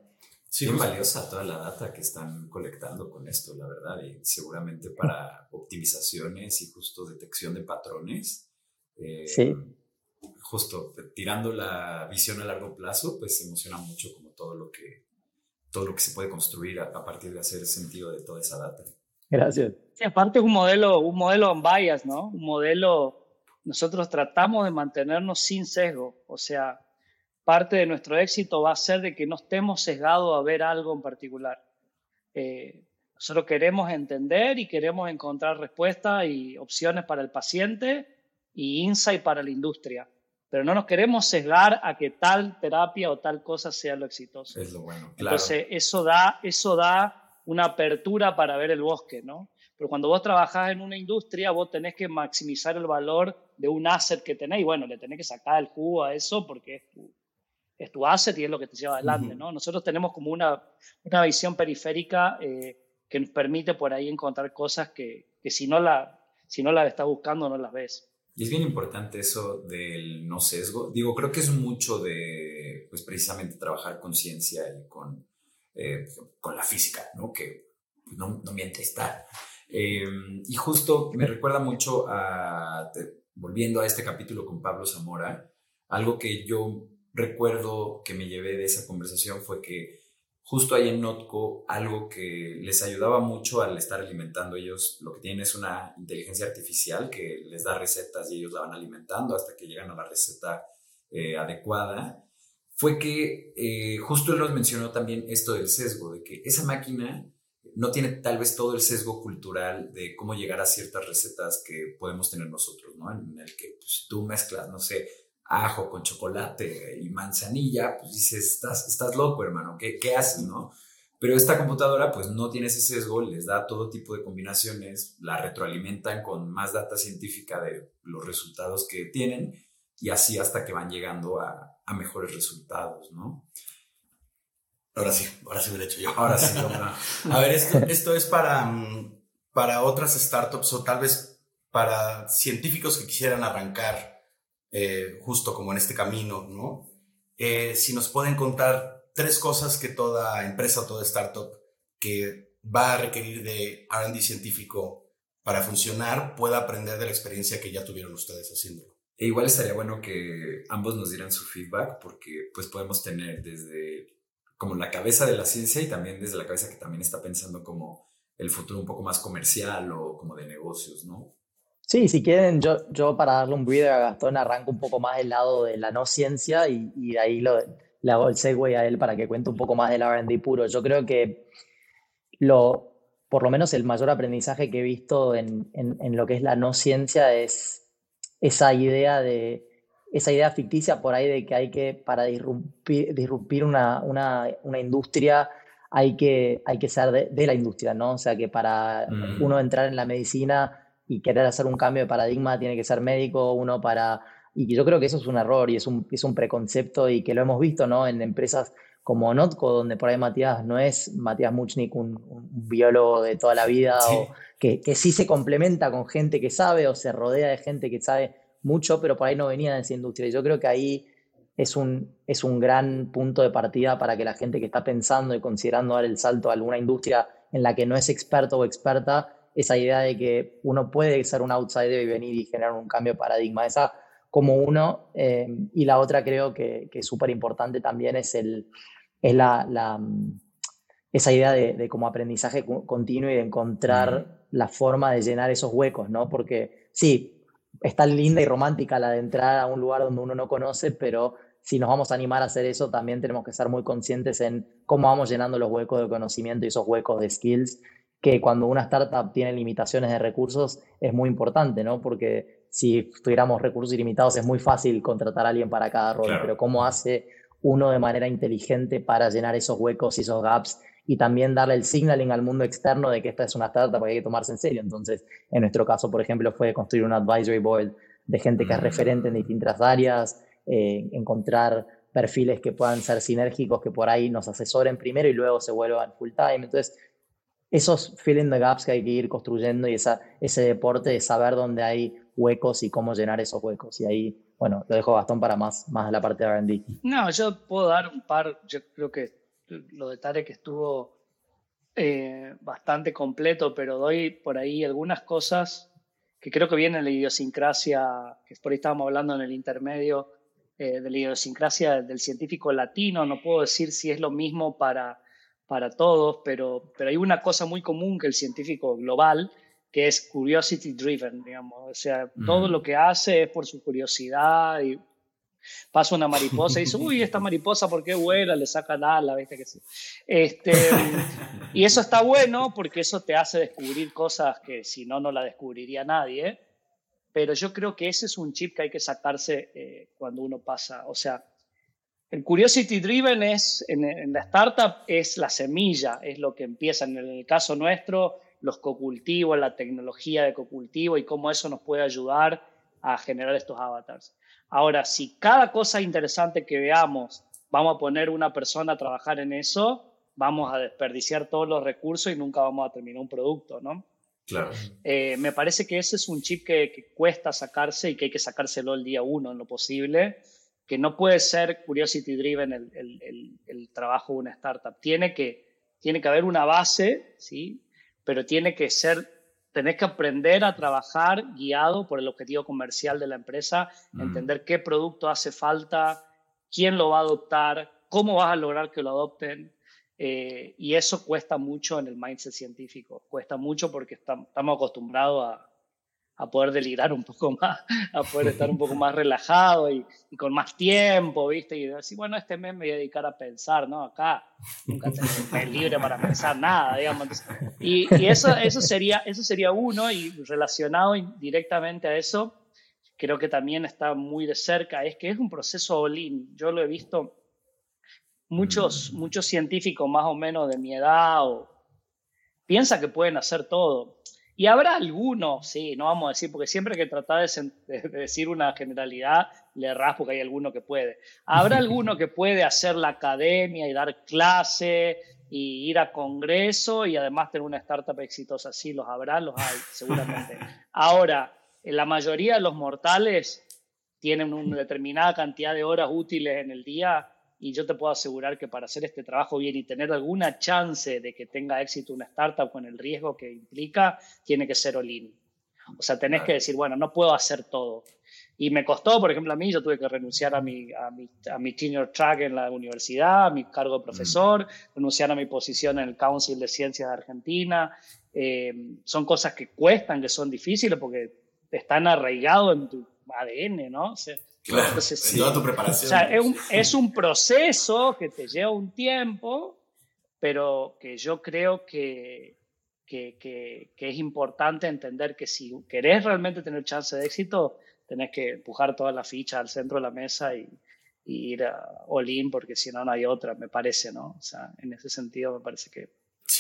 Sí, muy valiosa toda la data que están colectando con esto, la verdad, y seguramente para optimizaciones y justo detección de patrones. Eh, sí. Justo tirando la visión a largo plazo, pues emociona mucho como todo lo que, todo lo que se puede construir a, partir de hacer sentido de toda esa data. Gracias. Sí, aparte es un modelo, un modelo en bias, ¿no? Un modelo, nosotros tratamos de mantenernos sin sesgo, o sea, parte de nuestro éxito va a ser de que no estemos sesgados a ver algo en particular. Eh, nosotros queremos entender y queremos encontrar respuestas y opciones para el paciente y insight para la industria, pero no nos queremos sesgar a que tal terapia o tal cosa sea lo exitoso. Es lo bueno, claro. Entonces, eso da, eso da una apertura para ver el bosque, ¿no? Pero cuando vos trabajás en una industria, vos tenés que maximizar el valor de un asset que tenés y bueno, le tenés que sacar el jugo a eso porque es tu, es tu asset y es lo que te lleva adelante, ¿no? Nosotros tenemos como una, una visión periférica eh, que nos permite por ahí encontrar cosas que, que si, no la, si no la estás buscando no las ves. Y es bien importante eso del no sesgo. Digo, creo que es mucho de, pues precisamente trabajar con ciencia y con, eh, con la física, ¿no? Que pues, no, no miente estar. Em, y justo me recuerda mucho a, volviendo a este capítulo con Pablo Zamora, algo que yo recuerdo que me llevé de esa conversación fue que justo ahí en Notco algo que les ayudaba mucho al estar alimentando ellos, lo que tienen es una inteligencia artificial que les da recetas y ellos la van alimentando hasta que llegan a la receta eh, adecuada, fue que eh, justo él nos mencionó también esto del sesgo, de que esa máquina no tiene tal vez todo el sesgo cultural de cómo llegar a ciertas recetas que podemos tener nosotros, ¿no? En el que pues, tú mezclas, no sé, ajo con chocolate y manzanilla, pues dices, estás, estás loco, hermano, ¿qué, qué haces, no? Pero esta computadora pues no tiene ese sesgo, les da todo tipo de combinaciones, la retroalimentan con más data científica de los resultados que tienen y así hasta que van llegando a, mejores resultados, ¿no? Ahora sí, ahora sí me lo he hecho yo. Ahora sí. a ver, esto, esto es para, mm, para otras startups o tal vez para científicos que quisieran arrancar eh, justo como en este camino, ¿no? Eh, si nos pueden contar tres cosas que toda empresa o toda startup que va a requerir de RD científico para funcionar pueda aprender de la experiencia que ya tuvieron ustedes haciéndolo. E igual estaría bueno que ambos nos dieran su feedback porque pues podemos tener desde como la cabeza de la ciencia y también desde la cabeza que también está pensando como el futuro un poco más comercial o como de negocios, ¿no? Sí, si quieren, yo, yo para darle un video a Gastón arranco un poco más el lado de la no ciencia y, y de ahí lo, le hago el segue a él para que cuente un poco más del RD puro. Yo creo que lo, por lo menos el mayor aprendizaje que he visto en, en, en, lo que es la no ciencia es esa idea de esa idea ficticia por ahí de que hay que, para disrumpir, disrumpir una, una, una industria, hay que, hay que ser de, de, la industria, ¿no? O sea, que para mm. uno entrar en la medicina y querer hacer un cambio de paradigma tiene que ser médico, uno para... Y yo creo que eso es un error y es un, es un preconcepto y que lo hemos visto ¿no? en empresas como Notco, donde por ahí Matías no es Matías Muchnik, un, biólogo de toda la vida, o que, que, sí se complementa con gente que sabe o se rodea de gente que sabe mucho, pero por ahí no venía de esa industria. Y yo creo que ahí es un, es un gran punto de partida para que la gente que está pensando y considerando dar el salto a alguna industria en la que no es experto o experta esa idea de que uno puede ser un outsider y venir y generar un cambio de paradigma. Esa como uno, eh, y la otra creo que, es súper importante también es, el, es la, mm, esa idea de, como aprendizaje continuo y de encontrar la forma de llenar esos huecos, ¿no? Porque sí, es tan linda y romántica la de entrar a un lugar donde uno no conoce, pero si nos vamos a animar a hacer eso, también tenemos que ser muy conscientes en cómo vamos llenando los huecos de conocimiento y esos huecos de skills, que cuando una startup tiene limitaciones de recursos es muy importante, ¿no? Porque si tuviéramos recursos ilimitados es muy fácil contratar a alguien para cada rol, pero cómo hace uno de manera inteligente para llenar esos huecos y esos gaps y también darle el signaling al mundo externo de que esta es una startup que hay que tomarse en serio. Entonces, en nuestro caso, por ejemplo, fue construir un advisory board de gente que es mm. referente en distintas áreas, eh, encontrar perfiles que puedan ser sinérgicos, que por ahí nos asesoren primero y luego se vuelvan full time. Entonces, esos filling the gaps que hay que ir construyendo y esa, ese deporte de saber dónde hay huecos y cómo llenar esos huecos. Y ahí, bueno, lo dejo Gastón para más, más la parte de RD. No, yo puedo dar un par, yo creo que lo de Tarek estuvo eh, bastante completo, pero doy por ahí algunas cosas que creo que vienen de la idiosincrasia, que por ahí estábamos hablando en el intermedio, eh, de la idiosincrasia del científico latino. No puedo decir si es lo mismo para, para todos, pero, pero hay una cosa muy común que el científico global, que es curiosity driven, digamos. O sea, todo lo que hace es por su curiosidad y pasa una mariposa y dice, uy, esta *laughs* mariposa, ¿por qué vuela? Le saca ala, ¿viste? Que sí. este, y eso está bueno porque eso te hace descubrir cosas que si no, no la descubriría nadie pero yo creo que ese es un chip que hay que sacarse eh, cuando uno pasa, o sea, el curiosity driven es, en, la startup, es la semilla, es lo que empieza, en el caso nuestro, los cocultivos, la tecnología de cocultivo y cómo eso nos puede ayudar a generar estos avatars. Ahora, si cada cosa interesante que veamos, vamos a poner una persona a trabajar en eso, vamos a desperdiciar todos los recursos y nunca vamos a terminar un producto, ¿no? Claro. Eh, me parece que ese es un chip que, cuesta sacarse y que hay que sacárselo el día uno en lo posible, que no puede ser curiosity driven el, el, trabajo de una startup. Tiene que, tiene que haber una base, ¿sí? pero tiene que ser, tenés que aprender a trabajar guiado por el objetivo comercial de la empresa, entender qué producto hace falta, quién lo va a adoptar, cómo vas a lograr que lo adopten. Eh, y eso cuesta mucho en el mindset científico, cuesta mucho porque estamos acostumbrados a, a, poder delirar un poco *laughs* más, a poder estar un poco más relajado y, y, con más tiempo, ¿viste? Y decir, bueno, este mes me voy a dedicar a pensar, ¿no? Acá nunca tenés libre para pensar nada, digamos. y, y eso, eso, sería, eso sería uno y relacionado directamente a eso, creo que también está muy de cerca, es que es un proceso all-in. Yo lo he visto muchos, muchos científicos más o menos de mi edad o, piensan que pueden hacer todo. Y habrá algunos, sí, no vamos a decir, porque siempre que tratar de, decir una generalidad, le erras porque hay alguno que puede. Habrá alguno que puede hacer la academia y dar clase y ir a congreso y además tener una startup exitosa. Sí, los habrá, los hay, seguramente. Ahora, la mayoría de los mortales tienen una determinada cantidad de horas útiles en el día y yo te puedo asegurar que para hacer este trabajo bien y tener alguna chance de que tenga éxito una startup con el riesgo que implica, tiene que ser all-in. O sea, tenés que decir, bueno, no puedo hacer todo. Y me costó, por ejemplo, a mí, yo tuve que renunciar a mi, a mi, a mi tenure track en la universidad, a mi cargo de profesor, renunciar a mi posición en el Council de Ciencias de Argentina. Eh, son cosas que cuestan, que son difíciles porque están arraigados en tu ADN, ¿no? O sea, Claro, en toda tu preparación. O sea, es un, es un, proceso que te lleva un tiempo, pero que yo creo que, que, que, que, es importante entender que si querés realmente tener chance de éxito, tenés que empujar toda la ficha al centro de la mesa y, y ir a all-in, porque si no, no hay otra, me parece, ¿no? O sea, en ese sentido me parece que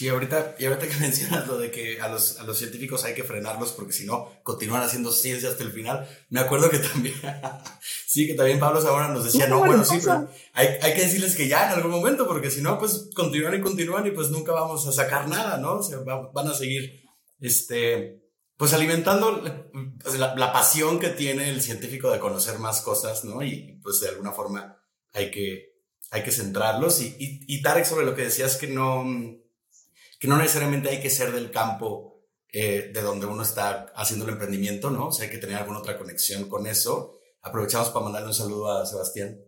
Sí, ahorita, y ahorita que *laughs* mencionas lo de que a los, a los científicos hay que frenarlos porque si no, continúan haciendo ciencia hasta el final. Me acuerdo que también, *laughs* sí, que también Pablo Zamora nos decía, no, bueno, sí, pero hay, hay que decirles que ya en algún momento, porque si no, pues continúan y continúan y pues nunca vamos a sacar nada, ¿no? O sea, van a seguir, este, pues alimentando pues, la, la, pasión que tiene el científico de conocer más cosas, ¿no? Y pues de alguna forma hay que, hay que centrarlos. Y, y, y Tarek, sobre lo que decías que no que no necesariamente hay que ser del campo eh, de donde uno está haciendo el emprendimiento, ¿no? O sea, hay que tener alguna otra conexión con eso. Aprovechamos para mandarle un saludo a Sebastián,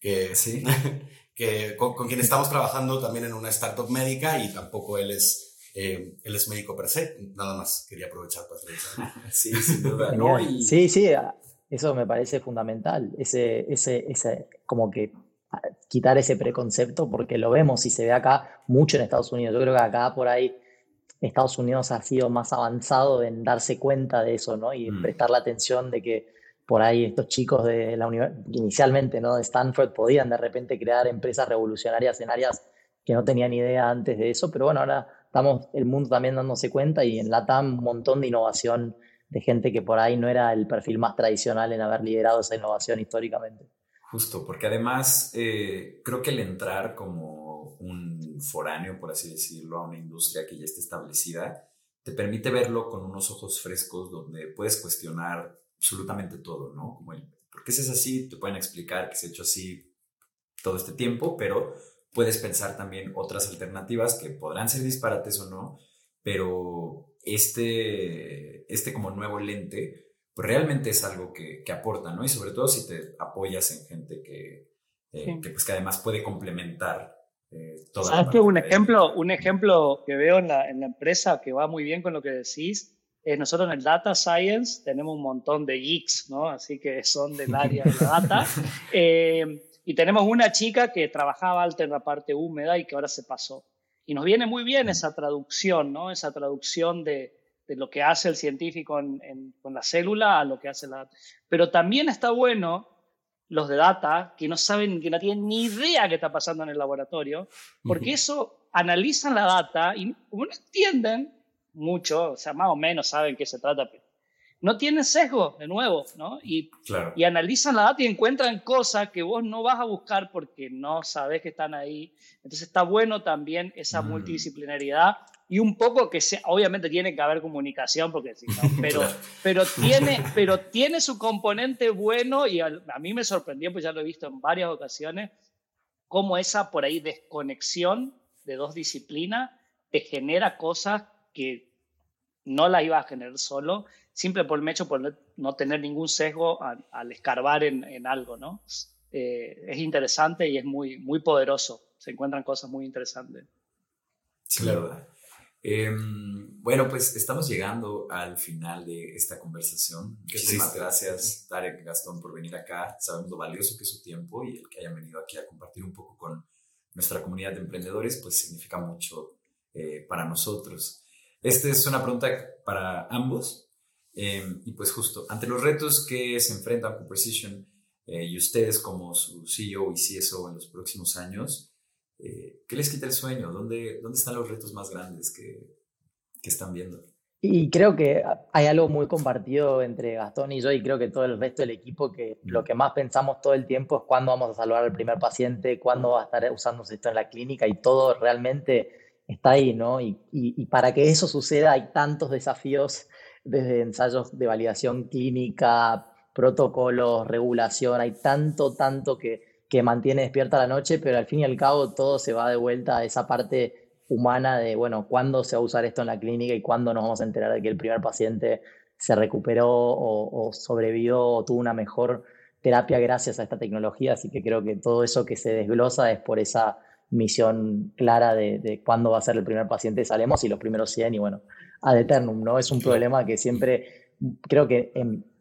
que, sí. *laughs* que con, quien estamos trabajando también en una startup médica y tampoco él es, eh, él es médico per se, nada más quería aprovechar para *laughs* Sí, sin duda. Sí, sí, eso me parece fundamental, ese, ese, ese, como que quitar ese preconcepto, porque lo vemos y se ve acá mucho en Estados Unidos. Yo creo que acá por ahí Estados Unidos ha sido más avanzado en darse cuenta de eso, ¿no? Y mm. prestar la atención de que por ahí estos chicos de la universidad, inicialmente, ¿no? De Stanford podían de repente crear empresas revolucionarias en áreas que no tenían idea antes de eso, pero bueno, ahora estamos el mundo también dándose cuenta y en LATAM un montón de innovación de gente que por ahí no era el perfil más tradicional en haber liderado esa innovación históricamente. Justo, porque además eh, creo que el entrar como un foráneo, por así decirlo, a una industria que ya está establecida, te permite verlo con unos ojos frescos donde puedes cuestionar absolutamente todo, ¿no? Como el, ¿por qué es así? Te pueden explicar que se ha hecho así todo este tiempo, pero puedes pensar también otras alternativas que podrán ser disparates o no, pero este, este como nuevo lente pues realmente es algo que, que, aporta, ¿no? Y sobre todo si te apoyas en gente que, eh, que, pues, que además puede complementar eh, toda ¿Sabes que un ejemplo, un ejemplo que veo en la, en la, empresa que va muy bien con lo que decís? es nosotros en el Data Science tenemos un montón de geeks, ¿no? Así que son del *laughs* área de la data. Eh, y tenemos una chica que trabajaba alta en la parte húmeda y que ahora se pasó. Y nos viene muy bien esa traducción, ¿no? Esa traducción de, de lo que hace el científico con la célula a lo que hace la... Pero también está bueno los de data, que no saben, que no tienen ni idea qué está pasando en el laboratorio, porque eso analizan la data y como no entienden mucho, o sea, más o menos saben qué se trata, no tienen sesgo, de nuevo, ¿no? Y, y analizan la data y encuentran cosas que vos no vas a buscar porque no sabes que están ahí. Entonces está bueno también esa mm. multidisciplinariedad y un poco que se, obviamente tiene que haber comunicación, porque si *laughs* pero, pero, tiene, pero tiene su componente bueno y a, mí me sorprendió, pues ya lo he visto en varias ocasiones, cómo esa por ahí desconexión de dos disciplinas te genera cosas que no las iba a generar solo, simple por el hecho por no tener ningún sesgo al, escarbar en, en, algo, ¿no? Eh, es interesante y es muy, muy poderoso, se encuentran cosas muy interesantes. Claro. Em, bueno, pues estamos llegando al final de esta conversación. Muchísimas gracias, Tarek Gastón, por venir acá. Sabemos lo valioso que es su tiempo y el que hayan venido aquí a compartir un poco con nuestra comunidad de emprendedores, pues significa mucho eh, para nosotros. Esta es una pregunta para ambos. Em, y pues justo, ante los retos que se enfrentan con Precision eh, y ustedes como su CEO y CSO en los próximos años, ¿qué les quita el sueño? ¿Dónde, ¿Dónde están los retos más grandes que, que están viendo? Y creo que hay algo muy compartido entre Gastón y yo y creo que todo el resto del equipo que mm. lo que más pensamos todo el tiempo es cuándo vamos a salvar al primer paciente, cuándo va a estar usándose esto en la clínica y todo realmente está ahí, ¿no? Y, y, y, para que eso suceda hay tantos desafíos desde ensayos de validación clínica, protocolos, regulación, hay tanto, tanto que, que mantiene despierta la noche, pero al fin y al cabo todo se va de vuelta a esa parte humana de, bueno, cuándo se va a usar esto en la clínica y cuándo nos vamos a enterar de que el primer paciente se recuperó o, sobrevivió o tuvo una mejor terapia gracias a esta tecnología. Así que creo que todo eso que se desglosa es por esa misión clara de, cuándo va a ser el primer paciente salemos y los primeros 100 y bueno, ad eternum, ¿no? Es un problema que siempre, creo que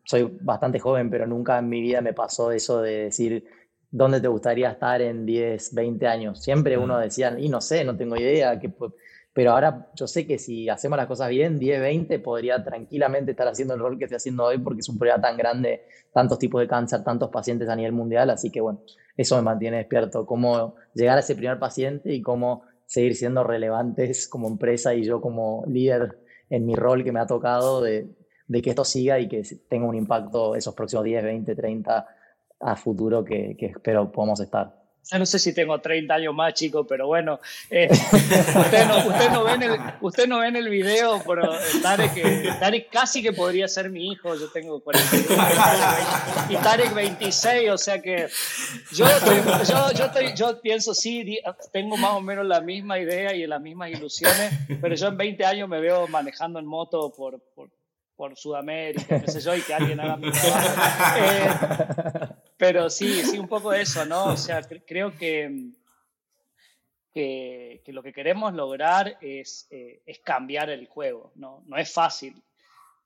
soy bastante joven, pero nunca en mi vida me pasó eso de decir, dónde te gustaría estar en 10, 20 años. Siempre uno decía, y no sé, no tengo idea, que, pero ahora yo sé que si hacemos las cosas bien, 10, 20 podría tranquilamente estar haciendo el rol que estoy haciendo hoy porque es un problema tan grande, tantos tipos de cáncer, tantos pacientes a nivel mundial, así que bueno, eso me mantiene despierto, cómo llegar a ese primer paciente y cómo seguir siendo relevantes como empresa y yo como líder en mi rol que me ha tocado de, de que esto siga y que tenga un impacto esos próximos 10, 20, 30 a futuro que, espero podamos estar. no sé si tengo 30 años más, chicos, pero bueno, eh, *laughs* usted, no, usted, no ve en el, usted no ve en el video, pero Tarek, casi que podría ser mi hijo, yo tengo 41 y Tarek 26, o sea que yo, yo, yo, yo, pienso, sí, tengo más o menos la misma idea y las mismas ilusiones, pero yo en 20 años me veo manejando en moto por, por por Sudamérica, qué sé yo, y que alguien haga mi trabajo. Eh, pero sí, sí, un poco eso, ¿no? O sea, creo que, que, lo que queremos lograr es, eh, es cambiar el juego, ¿no? No es fácil.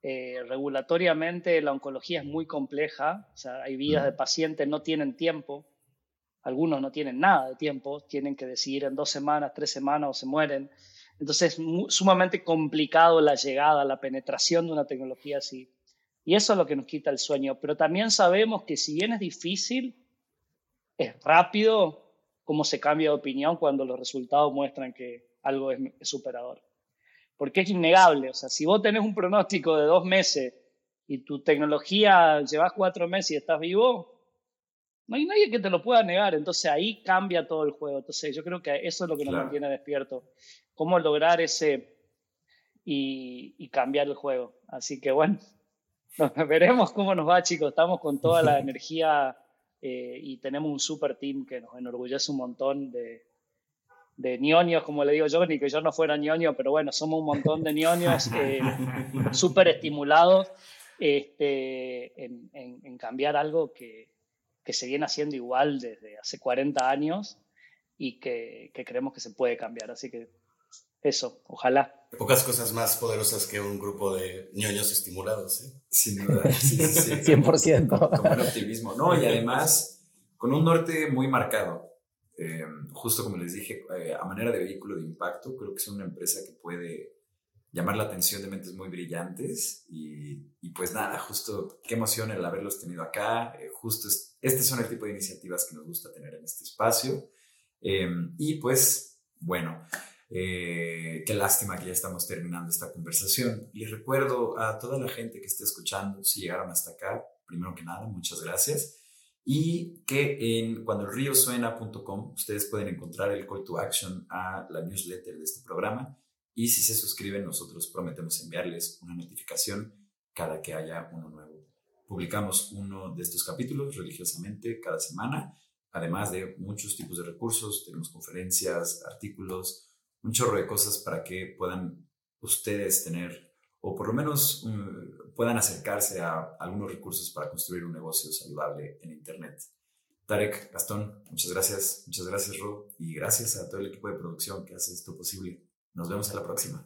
Eh, regulatoriamente la oncología es muy compleja, o sea, hay vidas de pacientes, no tienen tiempo, algunos no tienen nada de tiempo, tienen que decidir en dos semanas, tres semanas o se mueren. Entonces es sumamente complicado la llegada, la penetración de una tecnología así. Y eso es lo que nos quita el sueño. Pero también sabemos que si bien es difícil, es rápido cómo se cambia de opinión cuando los resultados muestran que algo es, superador. Porque es innegable. O sea, si vos tenés un pronóstico de dos meses y tu tecnología llevas cuatro meses y estás vivo, no hay nadie que te lo pueda negar. Entonces ahí cambia todo el juego. Entonces yo creo que eso es lo que nos mantiene despiertos cómo lograr ese y, cambiar el juego. Así que bueno, *laughs* veremos cómo nos va, chicos. Estamos con toda la *laughs* energía eh, y tenemos un super team que nos enorgullece un montón de, de ñoños, como le digo yo, ni que yo no fuera ñoño, pero bueno, somos un montón de ñoños *laughs* eh, súper estimulados este, en, cambiar algo que, que, se viene haciendo igual desde hace 40 años y que, que creemos que se puede cambiar. Así que eso, ojalá. Pocas cosas más poderosas que un grupo de ñoños estimulados, ¿eh? Sin duda, *laughs* sí, sí, 100%. Con, el optimismo, ¿no? Y además, con un norte muy marcado. Eh, justo como les dije, eh, a manera de vehículo de impacto, creo que es una empresa que puede llamar la atención de mentes muy brillantes y, pues nada, justo qué emoción el haberlos tenido acá, eh, justo este son el tipo de iniciativas que nos gusta tener en este espacio y pues bueno, eh, qué lástima que ya estamos terminando esta conversación. Les recuerdo a toda la gente que esté escuchando, si llegaron hasta acá, primero que nada, muchas gracias. Y que en cuandoelriosuena.com ustedes pueden encontrar el call to action a la newsletter de este programa. Y si se suscriben, nosotros prometemos enviarles una notificación cada que haya uno nuevo. Publicamos uno de estos capítulos religiosamente cada semana, además de muchos tipos de recursos. Tenemos conferencias, artículos, un chorro de cosas para que puedan ustedes tener, o por lo menos mm, puedan acercarse a algunos recursos para construir un negocio saludable en Internet. Tarek, Gastón, muchas gracias, muchas gracias Ro, y gracias a todo el equipo de producción que hace esto posible. Nos vemos a la próxima.